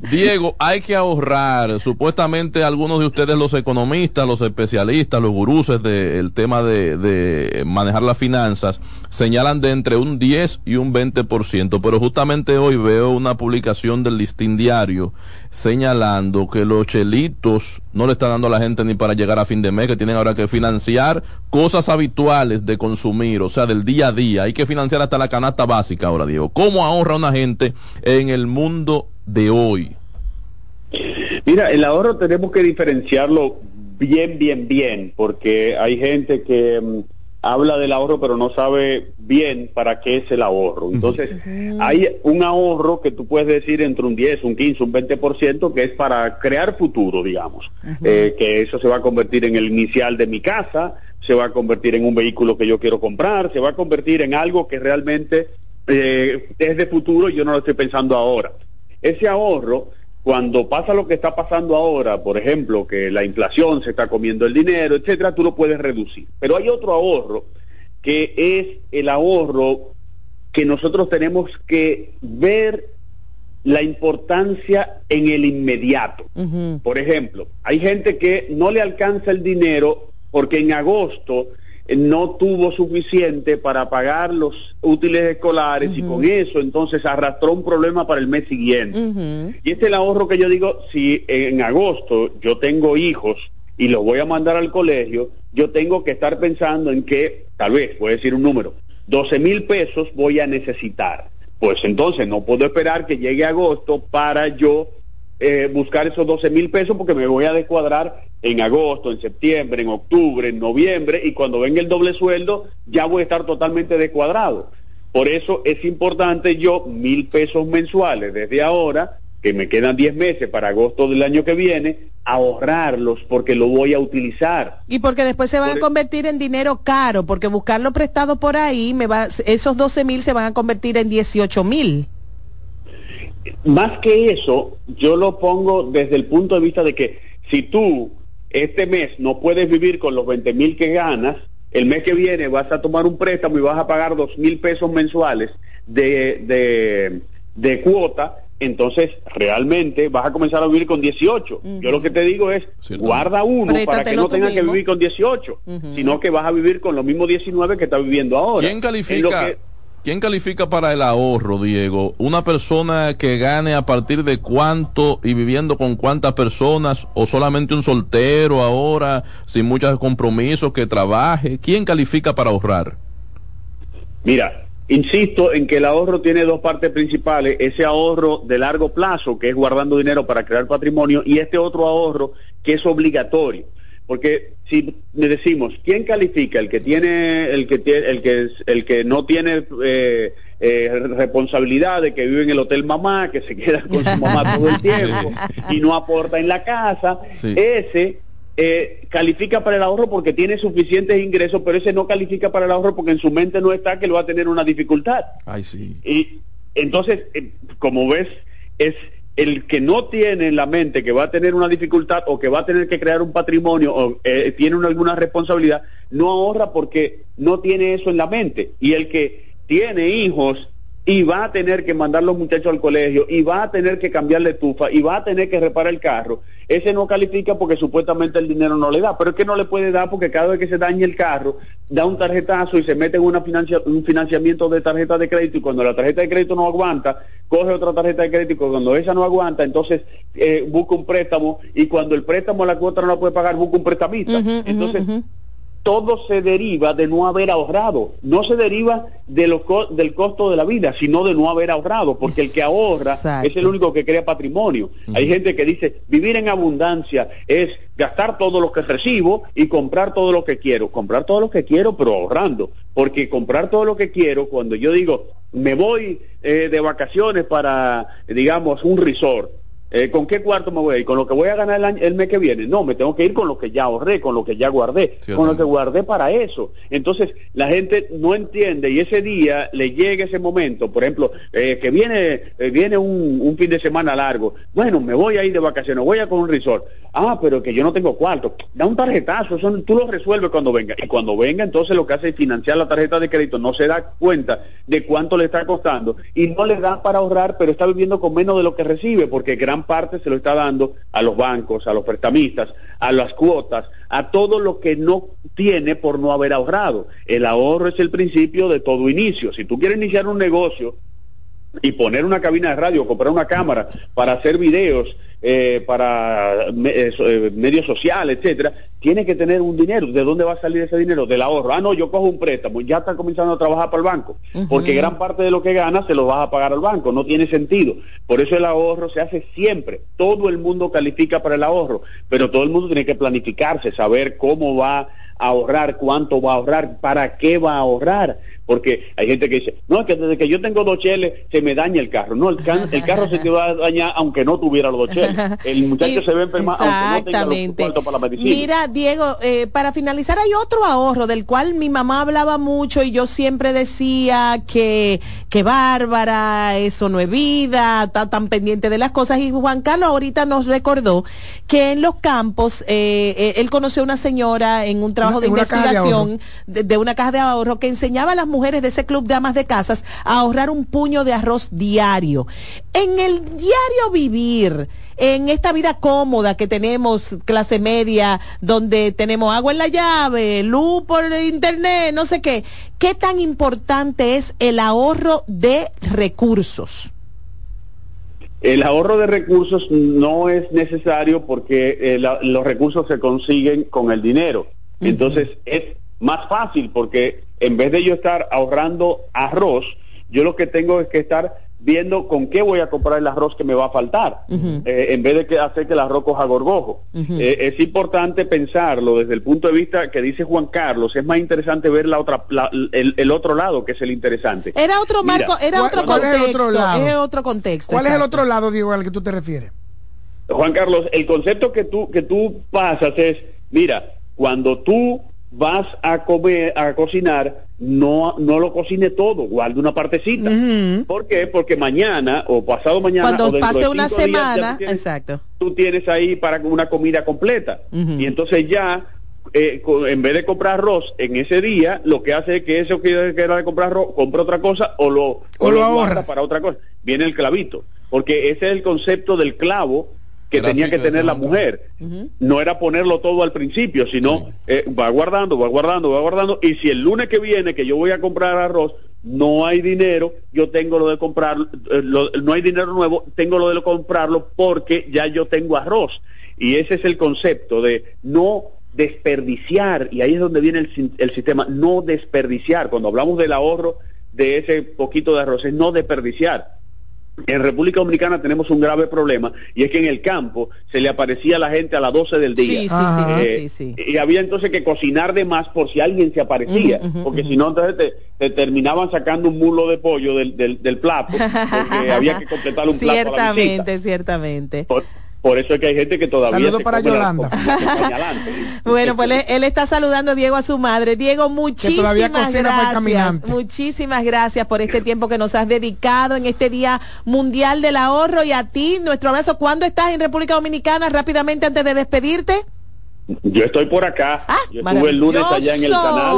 *laughs* Diego, hay que ahorrar. Supuestamente algunos de ustedes, los economistas, los especialistas, los guruses del tema de, de manejar las finanzas, señalan de entre un 10 y un 20%. Pero justamente hoy veo una publicación del Listín Diario señalando que los chelitos no le están dando a la gente ni para llegar a fin de mes, que tienen ahora que financiar cosas habituales de consumir, o sea, del día a día. Hay que financiar hasta la canasta básica ahora, Diego. ¿Cómo ahorra una gente en el mundo de hoy? Mira, el ahorro tenemos que diferenciarlo bien, bien, bien, porque hay gente que mm, habla del ahorro pero no sabe bien para qué es el ahorro. Entonces, hay un ahorro que tú puedes decir entre un 10, un 15, un 20% que es para crear futuro, digamos. Eh, que eso se va a convertir en el inicial de mi casa, se va a convertir en un vehículo que yo quiero comprar, se va a convertir en algo que realmente eh, es de futuro y yo no lo estoy pensando ahora. Ese ahorro, cuando pasa lo que está pasando ahora, por ejemplo, que la inflación se está comiendo el dinero, etcétera, tú lo puedes reducir. Pero hay otro ahorro que es el ahorro que nosotros tenemos que ver la importancia en el inmediato. Por ejemplo, hay gente que no le alcanza el dinero porque en agosto no tuvo suficiente para pagar los útiles escolares y con eso entonces arrastró un problema para el mes siguiente. Y este es el ahorro que yo digo, si en agosto yo tengo hijos y los voy a mandar al colegio, yo tengo que estar pensando en que, tal vez, voy a decir un número, 12 mil pesos voy a necesitar. Pues entonces no puedo esperar que llegue agosto para yo eh, buscar esos 12 mil pesos porque me voy a descuadrar en agosto, en septiembre, en octubre, en noviembre y cuando venga el doble sueldo ya voy a estar totalmente descuadrado. Por eso es importante yo mil pesos mensuales desde ahora, que me quedan 10 meses para agosto del año que viene, ahorrarlos porque lo voy a utilizar. Y porque después se van a convertir en dinero caro, porque buscarlo prestado por ahí, me va, esos 12 mil se van a convertir en 18 mil. Más que eso, yo lo pongo desde el punto de vista de que si tú este mes no puedes vivir con los 20 mil que ganas, el mes que viene vas a tomar un préstamo y vas a pagar dos mil pesos mensuales de, de, de cuota, entonces realmente vas a comenzar a vivir con 18. Yo lo que te digo es, guarda uno para que no tengas que vivir con 18, sino que vas a vivir con los mismos 19 que estás viviendo ahora. ¿Quién califica, ¿Quién califica para el ahorro, Diego? ¿Una persona que gane a partir de cuánto y viviendo con cuántas personas? ¿O solamente un soltero ahora, sin muchos compromisos, que trabaje? ¿Quién califica para ahorrar? Mira, insisto en que el ahorro tiene dos partes principales, ese ahorro de largo plazo, que es guardando dinero para crear patrimonio, y este otro ahorro que es obligatorio. Porque si le decimos, ¿quién califica? El que tiene, el que tiene, el que, el que no tiene eh, eh, responsabilidad de que vive en el hotel mamá, que se queda con su mamá *laughs* todo el tiempo y no aporta en la casa, ese eh, califica para el ahorro porque tiene suficientes ingresos, pero ese no califica para el ahorro porque en su mente no está que lo va a tener una dificultad. Ay, sí. Y entonces, eh, como ves, es el que no tiene en la mente que va a tener una dificultad o que va a tener que crear un patrimonio o eh, tiene una- alguna responsabilidad, no ahorra porque no tiene eso en la mente. Y el que tiene hijos y va a tener que mandar los muchachos al colegio y va a tener que cambiarle tufa y va a tener que reparar el carro, ese no califica porque supuestamente el dinero no le da, pero es que no le puede dar porque cada vez que se dañe el carro, da un tarjetazo y se mete en una financia- un financiamiento de tarjeta de crédito y cuando la tarjeta de crédito no aguanta, coge otra tarjeta de crédito y cuando esa no aguanta, entonces eh, busca un préstamo y cuando el préstamo la cuota no la puede pagar, busca un prestamista. entonces, todo se deriva de no haber ahorrado, no se deriva de lo co- del costo de la vida, sino de no haber ahorrado, porque el que ahorra Exacto. es el único que crea patrimonio. Hay gente que dice, vivir en abundancia es gastar todo lo que recibo y comprar todo lo que quiero, comprar todo lo que quiero, pero ahorrando, porque comprar todo lo que quiero, cuando yo digo, me voy eh, de vacaciones para, digamos, un resort, eh, ¿Con qué cuarto me voy a ir? ¿Con lo que voy a ganar el, año- el mes que viene? No, me tengo que ir con lo que ya ahorré, con lo que ya guardé, Sí, con lo que guardé para eso. Entonces, la gente no entiende y ese día le llega ese momento, por ejemplo, eh, que viene eh, viene un, un fin de semana largo. Bueno, me voy a ir de vacaciones, voy a con un resort. Ah, pero que yo no tengo cuarto. Da un tarjetazo, eso tú lo resuelves cuando venga. Y cuando venga, entonces lo que hace es financiar la tarjeta de crédito, no se da cuenta de cuánto le está costando y no le da para ahorrar, pero está viviendo con menos de lo que recibe, porque gran parte se lo está dando a los bancos, a los prestamistas, a las cuotas, a todo lo que no tiene por no haber ahorrado. El ahorro es el principio de todo inicio. Si tú quieres iniciar un negocio, y poner una cabina de radio, comprar una cámara para hacer videos, eh, para me- eh, eh, medios sociales, etcétera, tiene que tener un dinero. ¿De dónde va a salir ese dinero? Del ahorro. Ah, no, yo cojo un préstamo, ya está comenzando a trabajar para el banco, porque gran parte de lo que gana se lo vas a pagar al banco, no tiene sentido. Por eso el ahorro se hace siempre. Todo el mundo califica para el ahorro, pero todo el mundo tiene que planificarse, saber cómo va a ahorrar, cuánto va a ahorrar, para qué va a ahorrar. Porque hay gente que dice, no, es que desde que yo tengo dos cheles se me daña el carro. No, el, can- el carro se te va a dañar aunque no tuviera los dos cheles. *laughs* El muchacho se ve enfermado aunque no tenga los Exactamente. cuartos para la medicina. Mira, Diego, eh, para finalizar hay otro ahorro del cual mi mamá hablaba mucho y yo siempre decía que, que bárbara, eso no es vida, está tan pendiente de las cosas. Y Juan Carlos ahorita nos recordó que en los campos eh, eh, él conoció a una señora en un trabajo una de investigación de, de una caja de ahorro que enseñaba a las mujeres de ese club de amas de casas a ahorrar un puño de arroz diario. En el diario vivir, en esta vida cómoda que tenemos, clase media, donde tenemos agua en la llave, luz por internet, no sé qué, ¿qué tan importante es el ahorro de recursos? El ahorro de recursos no es necesario porque eh, la- los recursos se consiguen con el dinero. Entonces es más fácil porque en vez de yo estar ahorrando arroz, yo lo que tengo es que estar viendo con qué voy a comprar el arroz que me va a faltar, eh, en vez de que hacer que el arroz coja gorgojo. Eh, es importante pensarlo desde el punto de vista que dice Juan Carlos, es más interesante ver la otra, la- el, el otro lado que es el interesante. Era otro Mira, marco, era ¿cuál- otro cuál es el contexto, otro lado? es otro contexto. ¿Cuál es el otro lado, Diego, al que tú te refieres? Juan Carlos, el concepto que tú, que tú pasas es, mira, cuando tú vas a comer, a cocinar, no, no lo cocine todo, guarde una partecita. ¿Por qué? Porque mañana o pasado mañana o Cuando dentro pase de una días, semana, tú tienes- exacto. tú tienes ahí para una comida completa. Y entonces ya, eh, en vez de comprar arroz en ese día, lo que hace es que eso que era de comprar arroz, compra otra cosa o lo, O lo guarda ahorras. para otra cosa. Viene el clavito. Porque ese es el concepto del clavo que Era tenía que tener la mujer. No era ponerlo todo al principio, sino eh, va guardando, va guardando, va guardando. Y si el lunes que viene que yo voy a comprar arroz, no hay dinero, yo tengo lo de comprar, eh, lo- no hay dinero nuevo, tengo lo de comprarlo porque ya yo tengo arroz. Y ese es el concepto de no desperdiciar, y ahí es donde viene el, sin- el sistema, no desperdiciar. Cuando hablamos del ahorro de ese poquito de arroz, es no desperdiciar. En República Dominicana tenemos un grave problema y es que en el campo se le aparecía a la gente a las 12 del día. Sí, sí, sí, sí, Eh, sí, sí. Y había entonces que cocinar de más por si alguien se aparecía, porque ujú. si no entonces te, te terminaban sacando un mulo de pollo del, del, del plato, porque había que completar un plato a la. Ciertamente, ciertamente. Por, por eso es que hay gente que todavía Saludos para la- Yolanda. *laughs* Bueno, pues él, él está saludando a Diego a su madre. Diego, muchísimas todavía cocina para el gracias. caminante. Muchísimas gracias por este tiempo que nos has dedicado en este Día Mundial del Ahorro y a ti, nuestro abrazo. ¿Cuándo estás en República Dominicana? Rápidamente antes de despedirte. Yo estoy por acá. Yo estuve el lunes allá en el canal.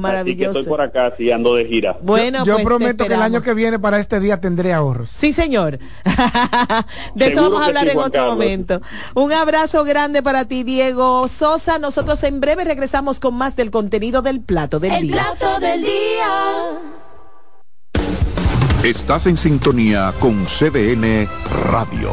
Maravilloso, Así que estoy por acá, sí, ando de gira. Bueno, Yo pues, prometo que el año que viene para este día tendré ahorros. Sí, señor. *laughs* De eso vamos a hablar sí, en otro Carlos. momento. Un abrazo grande para ti, Diego Sosa. Nosotros en breve regresamos con más del contenido del plato del El día. plato del día. Estás en sintonía con CDN Radio.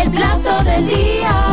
El plato del día.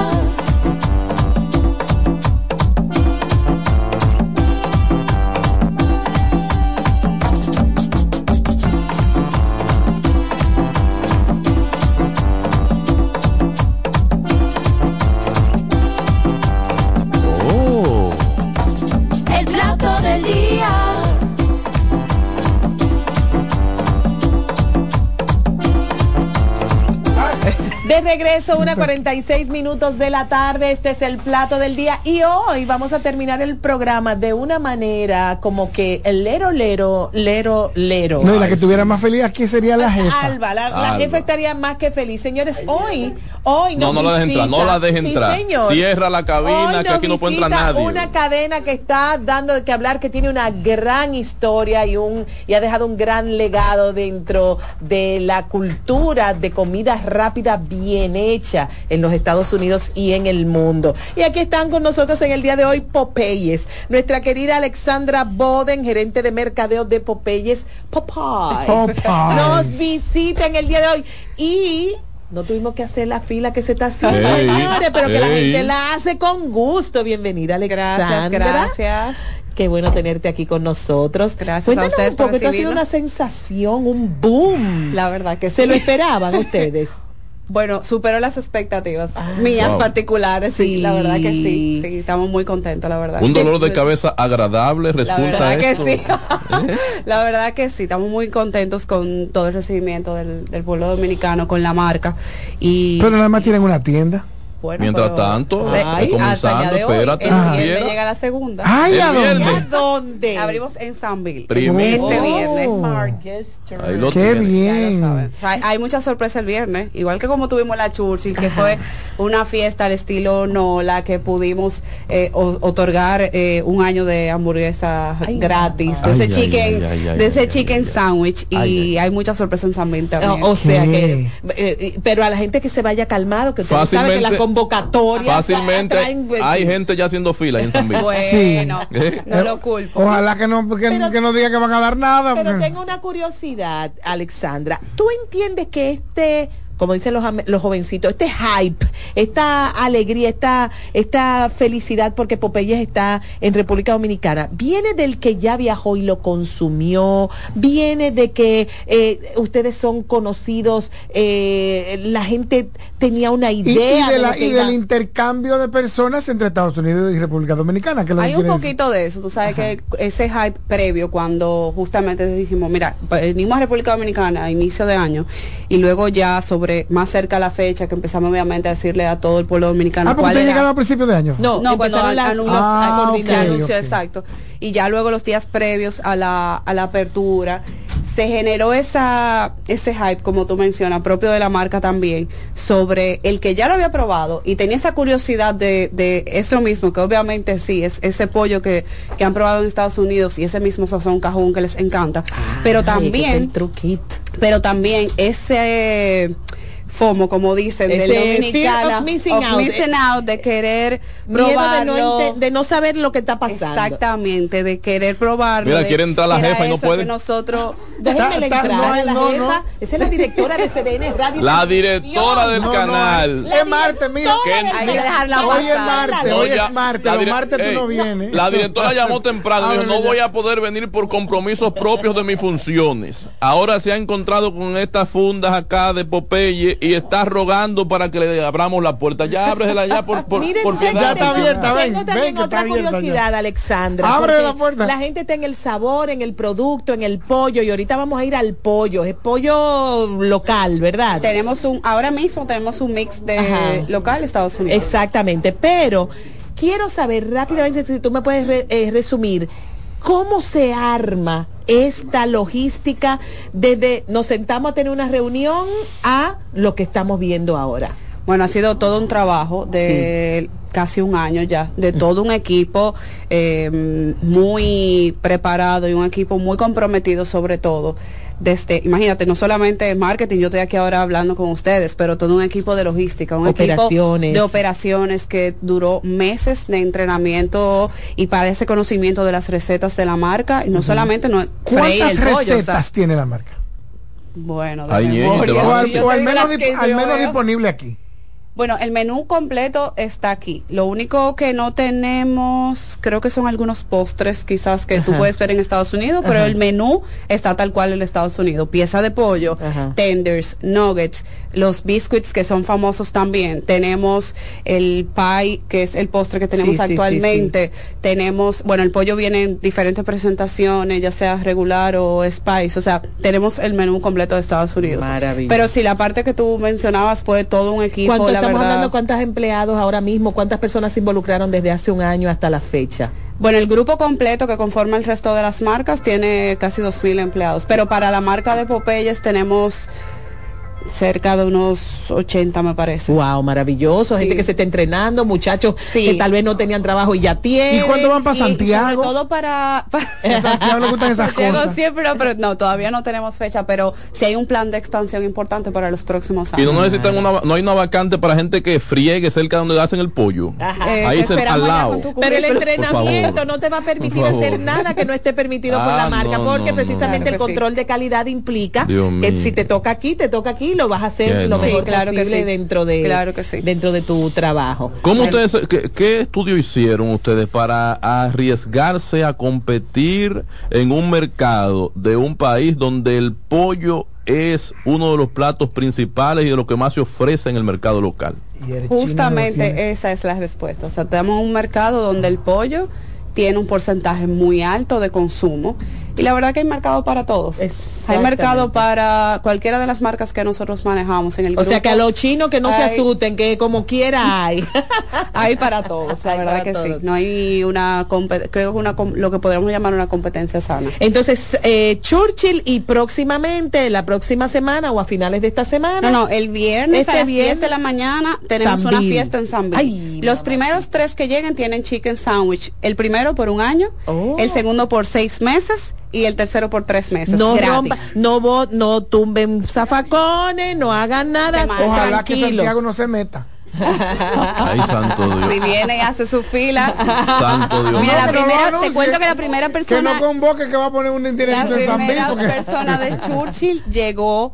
Regreso, una *laughs* 46 minutos de la tarde. Este es el plato del día. Y hoy vamos a terminar el programa de una manera como que el lero, lero, lero, lero. No, y la que tuviera más feliz aquí sería la jefa. Alba, la, la Alba. jefa estaría más que feliz. Señores, hoy, hoy No, nos no la dejes entrar, no la dejes Sí, entrar. señor. Cierra la cabina, Hoy que aquí no puede entrar nadie. Una cadena que está dando de que hablar, que tiene una gran historia y un y ha dejado un gran legado dentro de la cultura de comida rápida bien hecha en los Estados Unidos y en el mundo. Y aquí están con nosotros en el día de hoy Popeyes, nuestra querida Alexandra Boden, gerente de mercadeo de Popeyes, Popeyes. Popeyes. Nos visita en el día de hoy y no tuvimos que hacer la fila que se está haciendo, señores, pero que la gente la hace con gusto. Bienvenida, Alexandra. gracias. Qué bueno tenerte aquí con nosotros. Gracias Cuéntanos a ustedes un poco, por esto ha sido una sensación, un boom. La verdad que ¿Se sí. lo esperaban *laughs* ustedes? Bueno, superó las expectativas mías Wow. particulares, sí. Sí. la verdad que sí, sí, estamos muy contentos, la verdad. Un dolor de cabeza agradable La resulta verdad que esto. sí. *laughs* La verdad que sí, estamos muy contentos con todo el recibimiento del, del pueblo dominicano, con la marca. Y Pero nada más tienen una tienda. Bueno, Mientras pero- tanto, de- está hasta comenzando, hoy, espérate, el no viernes quiera. llega la segunda. Ay, El ¿a dónde? viernes. ¿A dónde? Abrimos en Sanville. Primicia. Este viernes. Ahí lo Qué tiene. Ya lo bien. saben. O sea, hay, hay mucha sorpresa el viernes, igual que como tuvimos la Churchill, que fue una fiesta al estilo Nola, que pudimos eh, otorgar eh, un año de hamburguesa gratis, de Ay, ese ay, chicken, ay, ay, ay, de ese ay, chicken sandwich, y Ay, hay mucha sorpresa en San Miguel también. O, o sea ¿Qué? que, eh, eh, pero a la gente que se vaya calmado, que ustedes saben que la convocatoria Fácilmente traen, pues, hay sí. gente ya haciendo fila ahí en San. Bueno, ¿Eh? no lo culpo. Ojalá que no, que, que no diga que van a dar nada. Pero porque- tengo una curiosidad, Alexandra. ¿Tú entiendes que este, como dicen los, los jovencitos, este hype, esta alegría, esta, esta felicidad porque Popeyes está en República Dominicana, viene del que ya viajó y lo consumió, viene de que eh, ustedes son conocidos, eh, la gente tenía una idea y de la- del intercambio de personas entre Estados Unidos y República Dominicana. Que Hay un decir. poquito de eso, tú sabes que ese hype previo cuando justamente dijimos, mira, venimos a República Dominicana a inicio de año y luego ya sobre diciembre, más cerca a la fecha, que empezamos obviamente a decirle a todo el pueblo dominicano Ah, cuál llegaron a principios de año. no, no cuando las- anunció, Ah, anunció, exacto. Y ya luego los días previos a la, a la apertura, se generó esa, ese hype, como tú mencionas, propio de la marca también, sobre el que ya lo había probado y tenía esa curiosidad de, de es lo mismo, que obviamente sí, es ese pollo que, que han probado en Estados Unidos y ese mismo sazón cajón que les encanta. pero Ay, también el truquito. pero también ese FOMO, como dicen, del Ese fear dominicano, of missing of out. missing out, de querer Miedo de no, probarlo. de no saber lo que está pasando. Exactamente, de querer probarlo. Mira, de- quiere entrar la jefa y no puede. que nosotros Déjenme entrar no a la no, jefa. no. Esa es la directora de CDN Radio. La directora del No, no, canal. es martes, mira. Que- hay que dejarla Hoy es martes, No, hoy es martes, los martes tú Ey, no vienes. La directora llamó temprano y *laughs* dijo, Ábrele no voy a poder venir por compromisos propios de mis funciones. Ahora se ha encontrado con estas fundas acá de Popeye y está rogando para que le abramos la puerta. Ya ábresela ya por, por, Miren, por ¿saben piedad. Ya está tengo- abierta, ven, Tengo también ven, otra ya. curiosidad, Alexandra. Abre la puerta. La gente está en el sabor, en el producto, en el pollo, y ahorita vamos a ir al pollo. Es pollo local, ¿verdad? tenemos un, ahora mismo tenemos un mix de Ajá. local Estados Unidos. Exactamente, pero quiero saber rápidamente si tú me puedes re- eh, resumir cómo se arma esta logística desde nos sentamos a tener una reunión a lo que estamos viendo ahora. Bueno, ha sido todo un trabajo de casi un año ya, de todo un equipo eh, muy preparado y un equipo muy comprometido sobre todo. Desde, imagínate, no solamente marketing, yo estoy aquí ahora hablando con ustedes, pero todo un equipo de logística, un Operaciones. equipo de operaciones que duró meses de entrenamiento y para ese conocimiento de las recetas de la marca, y no solamente no ¿Cuántas o sea, recetas tiene la marca? bueno, de Ay, memoria, O a- al, o menos, dip- al disponible aquí. Bueno, el menú completo está aquí. Lo único que no tenemos, creo que son algunos postres quizás que tú Ajá. puedes ver en Estados Unidos, pero el menú está tal cual en Estados Unidos. Pieza de pollo, Ajá. tenders, nuggets, los biscuits que son famosos también. Tenemos el pie, que es el postre que tenemos Sí, sí, sí, actualmente. Tenemos, bueno, el pollo viene en diferentes presentaciones, ya sea regular o spice. O sea, tenemos el menú completo de Estados Unidos. Maravilla. Pero si la parte que tú mencionabas fue todo un equipo, ¿Cuánto la estamos verdad. hablando? ¿Cuántos empleados ahora mismo? ¿Cuántas personas se involucraron desde hace un año hasta la fecha? Bueno, el grupo completo que conforma el resto de las marcas tiene casi 2.000 empleados, pero para la marca de Popeyes tenemos cerca de unos 80, me parece. Wow, maravilloso. Gente que se está entrenando, muchachos Sí. que tal vez no tenían trabajo y ya tienen. ¿Y cuándo van para Y sobre Santiago? todo para... Santiago le gustan esas Santiago cosas. siempre, no, pero no, todavía no tenemos fecha, pero sí hay un plan de expansión importante para los próximos Y años. no necesitan una, no hay una vacante para gente que friegue cerca de donde hacen el pollo. Eh, Ahí se- al lado. Pero el entrenamiento no te va a permitir hacer nada que no esté permitido por Ah, la marca, no, porque no, precisamente el control de calidad implica Dios que mío. si te toca aquí, te toca aquí, lo vas a hacer lo no. mejor Sí, claro que sí. dentro de Claro que sí. dentro de tu trabajo. ¿Cómo ustedes, qué, qué estudio hicieron ustedes para arriesgarse a competir en un mercado de un país donde el pollo es uno de los platos principales y de lo que más se ofrece en el mercado local? El Justamente esa es la respuesta. O sea, tenemos un mercado donde el pollo tiene un porcentaje muy alto de consumo y la verdad que hay mercado para todos. Hay mercado para cualquiera de las marcas que nosotros manejamos en el O sea grupo. que a los chinos que no se asusten, que como quiera hay. *laughs* Hay para todos, la Hay verdad que todos. sí. No hay una, creo que una, lo que podríamos llamar una competencia sana. Entonces, eh, Churchill y próximamente, la próxima semana o a finales de esta semana. No, no, el viernes Este a las viernes, 10 de la mañana tenemos una fiesta en San Ay, Los mamá. primeros tres que lleguen tienen chicken sandwich. El primero por un año, Oh. el segundo por seis meses y el tercero por tres meses. no gratis. rompa, no bo- no tumben zafacones, no hagan nada. Ojalá que tranquilos. Santiago no se meta. *laughs* Ay, santo Dios. Si viene y hace su fila. Santo Dios. Mira, la no primera, te cuento que la primera Que persona, no convoque que va a poner un la indirecto en San Bill, primera persona de *laughs* Churchill llegó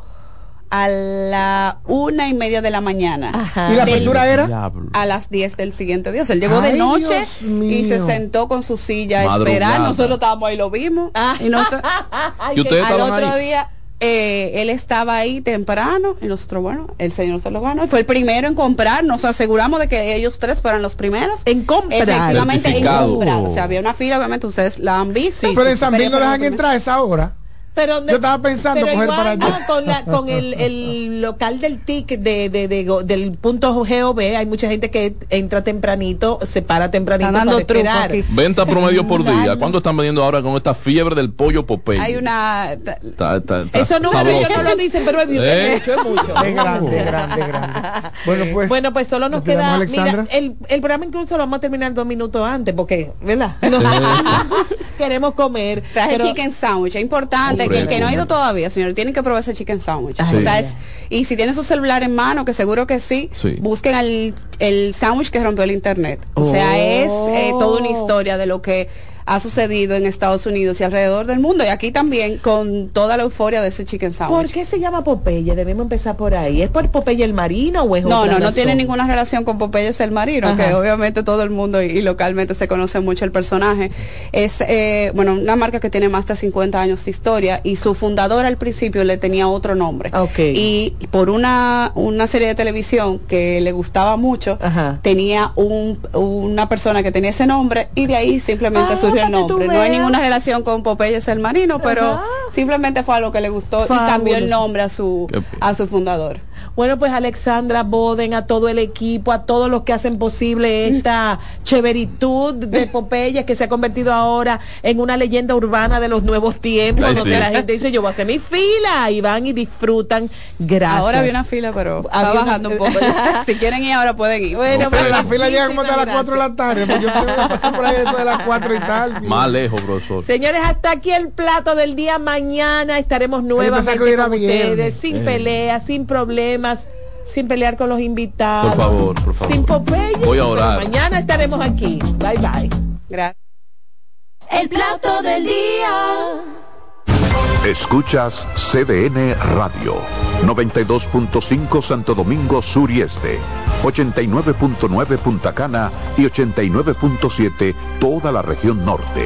a la una y media de la mañana. Ajá. ¿Y la Del- apertura era? Diablo. a las 10 del siguiente día. O sea, él llegó de noche y se sentó con su silla a esperar. Nosotros estábamos ahí, lo vimos. y no *laughs* ¿Y ustedes al otro ahí? día, eh, él estaba ahí temprano y nosotros, bueno, el señor se lo ganó. Y fue el primero en comprar. Nos aseguramos de que ellos tres fueran los primeros. En comprar. Efectivamente, en comprar. O sea, había una fila, obviamente ustedes la han visto. Pero en San no dejan entrar a esa hora. Pero, Yo estaba pensando pero coger igual, para allá. no, con, la- con el, el *laughs* local del TIC de, de, de go- del punto GOV, hay mucha gente que entra tempranito, se para tempranito dando para truco. Venta promedio por día. ¿Cuánto están vendiendo ahora con esta fiebre del pollo Popeye? Hay una... Está- está- está Esos números ellos no lo dicen, pero es, ¿Eh? mucho, es mucho. Es grande, es grande, es grande. Bueno, pues. Bueno, pues solo nos ¿nos quedamos, queda. Mira, el, el programa incluso lo vamos a terminar dos minutos antes, porque, ¿verdad? *laughs* *laughs* Queremos comer. Traje pero- chicken sandwich, es importante que el que no ha ido todavía, señor, tienen que probar ese chicken sandwich. Sí. O sea, es, y si tienen su celular en mano, que seguro que sí, Sí. busquen el, el sándwich que rompió el internet. O sea, es eh, toda una historia de lo que ha sucedido en Estados Unidos y alrededor del mundo y aquí también con toda la euforia de ese chicken ¿Por sandwich. qué se llama Popeye? Debemos empezar por ahí. ¿Es por Popeye el marino o es No, otra no, no tiene ninguna relación con Popeye el marino, Ajá. que obviamente todo el mundo y, y localmente se conoce mucho el personaje. Es, eh, bueno, una marca que tiene más de 50 años de historia y su fundador al principio le tenía otro nombre. Ok. Y por una, una serie de televisión que le gustaba mucho, Ajá. tenía un, una persona que tenía ese nombre y de ahí simplemente Ah, surgió tú nombre. No hay ninguna relación con Popeye el marino, pero Ajá. simplemente fue algo que le gustó y cambió el nombre a su, a su fundador. Bueno, pues Alexandra Boden, a todo el equipo, a todos los que hacen posible esta *laughs* cheveritud de Popeye que se ha convertido ahora en una leyenda urbana de los nuevos tiempos, Ay, donde sí. la gente dice yo voy a hacer mi fila y van y disfrutan. Gracias. Ahora había una fila, pero está una- bajando un poco. *laughs* si quieren ir ahora pueden ir. Bueno, No, pues, Pero la fila llega como hasta las muchísimas 4 de la tarde. Pues yo tengo que pasar por ahí eso de las 4 y tal. *laughs* Más lejos, profesor. Señores, hasta aquí el plato del día. Mañana estaremos nuevamente con ustedes, sin Eh. peleas, sin problemas, sin pelear con los invitados. Por favor, por favor. Sin Popeye. Voy a pero orar. Mañana estaremos aquí. Bye bye. Gracias. El plato del día. Escuchas CDN Radio, 92.5 Santo Domingo Sur y Este, 89.9 Punta Cana y 89.7 toda la región norte.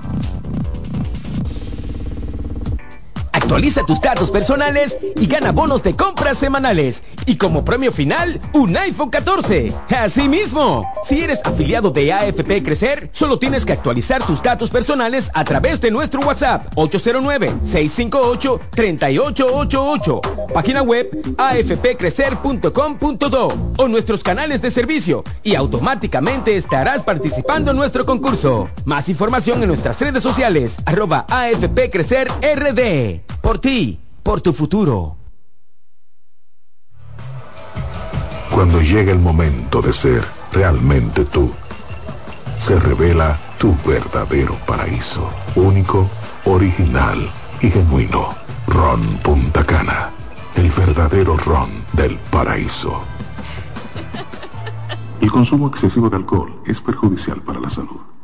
Actualiza tus datos personales y gana bonos de compras semanales. Y como premio final, un iPhone 14. Asimismo, si eres afiliado de AFP Crecer, solo tienes que actualizar tus datos personales a través de nuestro WhatsApp 809-658-3888, página web afpcrecer.com.do o nuestros canales de servicio y automáticamente estarás participando en nuestro concurso. Más información en nuestras redes sociales, arroba AFP Crecer RD. Por ti, por tu futuro. Cuando llega el momento de ser realmente tú, se revela tu verdadero paraíso, único, original y genuino. Ron Punta Cana, el verdadero ron del paraíso. El consumo excesivo de alcohol es perjudicial para la salud.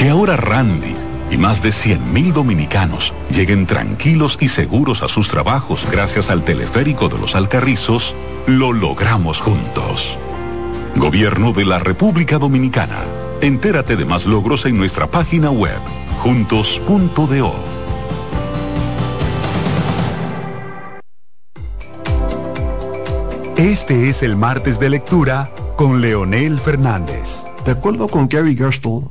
Que ahora Randy y más de 100.000 dominicanos lleguen tranquilos y seguros a sus trabajos gracias al teleférico de los Alcarrizos, lo logramos juntos. Gobierno de la República Dominicana. Entérate de más logros en nuestra página web, juntos.do. Este es el martes de lectura con Leonel Fernández. De acuerdo con Gary Gerstle,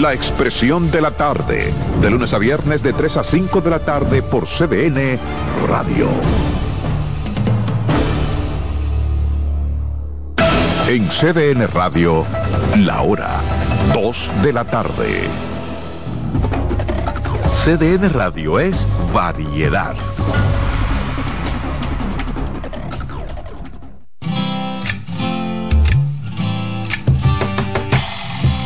La expresión de la tarde, de lunes a viernes de 3 a 5 de la tarde por CDN Radio. En CDN Radio, la hora 2 de la tarde. CDN Radio es variedad.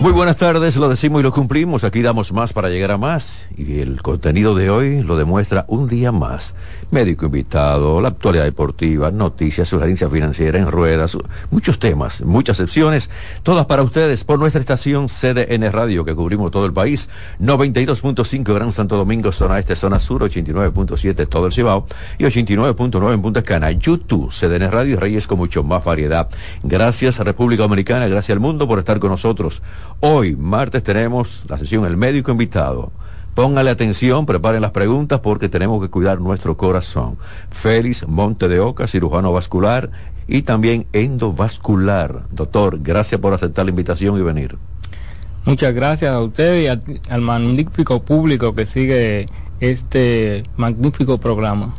Muy buenas tardes, lo decimos y lo cumplimos. Aquí damos más para llegar a más. Y el contenido de hoy lo demuestra un día más. Médico invitado, la actualidad deportiva, noticias, sugerencias financieras en ruedas, muchos temas, muchas secciones, todas para ustedes por nuestra estación CDN Radio que cubrimos todo el país. 92.5 Gran Santo Domingo, zona este, zona sur, 89.7 todo el Cibao y 89.9 en Punta Cana. YouTube, CDN Radio y Reyes con mucho más variedad. Gracias a República Dominicana, gracias al mundo por estar con nosotros. Hoy, martes, tenemos la sesión El Médico Invitado. Póngale atención, preparen las preguntas porque tenemos que cuidar nuestro corazón. Félix Monte de Oca, cirujano vascular y también endovascular. Doctor, gracias por aceptar la invitación y venir. Muchas gracias a usted y al magnífico público que sigue este magnífico programa.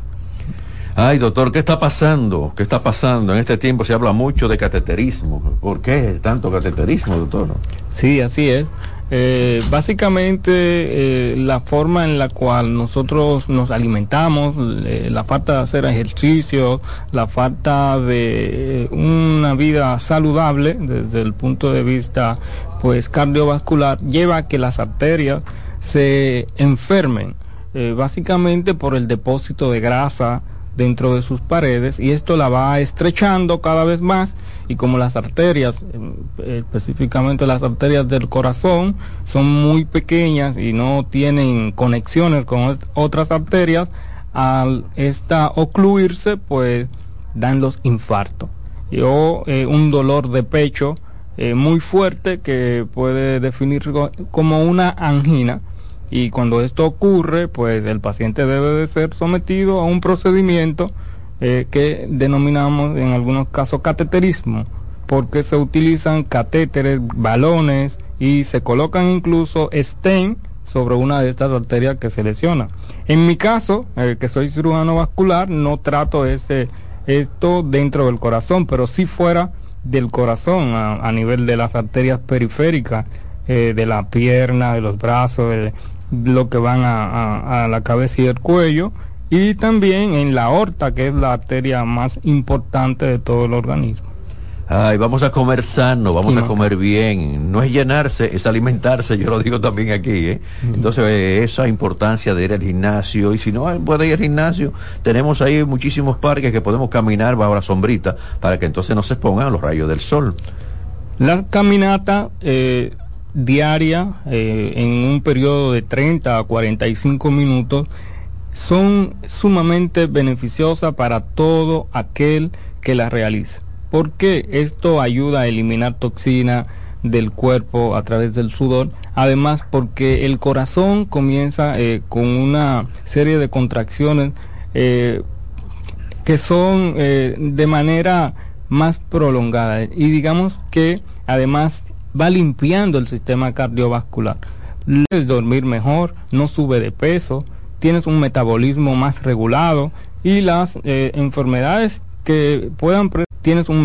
Ay, doctor, ¿qué está pasando? ¿Qué está pasando? En este tiempo se habla mucho de cateterismo. ¿Por qué tanto cateterismo, doctor? Sí, así es. Eh, básicamente eh, la forma en la cual nosotros nos alimentamos, eh, la falta de hacer ejercicio, la falta de una vida saludable desde el punto de vista pues cardiovascular lleva a que las arterias se enfermen básicamente por el depósito de grasa dentro de sus paredes y esto la va estrechando cada vez más y como las arterias, eh, específicamente las arterias del corazón, son muy pequeñas y no tienen conexiones con ot- otras arterias, al esta ocluirse pues dan los infartos. o eh, un dolor de pecho eh, muy fuerte que puede definir co- como una angina y cuando esto ocurre pues el paciente debe de ser sometido a un procedimiento eh, que denominamos en algunos casos cateterismo porque se utilizan catéteres, balones y se colocan incluso stent sobre una de estas arterias que se lesiona. En mi caso, eh, que soy cirujano vascular, no trato ese, esto dentro del corazón, pero si fuera del corazón, a, nivel de las arterias periféricas, eh, de la pierna, de los brazos, lo que van a, a- a la cabeza y el cuello, y también en la aorta, que es la arteria más importante de todo el organismo. Ay, vamos a comer sano, vamos a comer bien. No es llenarse, es alimentarse, yo lo digo también aquí. ¿eh? Entonces, eh, esa importancia de ir al gimnasio, y si no puede ir al gimnasio, tenemos ahí muchísimos parques que podemos caminar bajo la sombrita para que entonces no se expongan los rayos del sol. La caminata eh, diaria eh, en un periodo de 30 a 45 minutos son sumamente beneficiosas para todo aquel que la realice. Porque esto ayuda a eliminar toxina del cuerpo a través del sudor. Además, porque el corazón comienza eh, con una serie de contracciones eh, que son de manera más prolongada y digamos que además va limpiando el sistema cardiovascular. Puedes dormir mejor, no sube de peso, tienes un metabolismo más regulado y las eh, enfermedades que puedan tienes un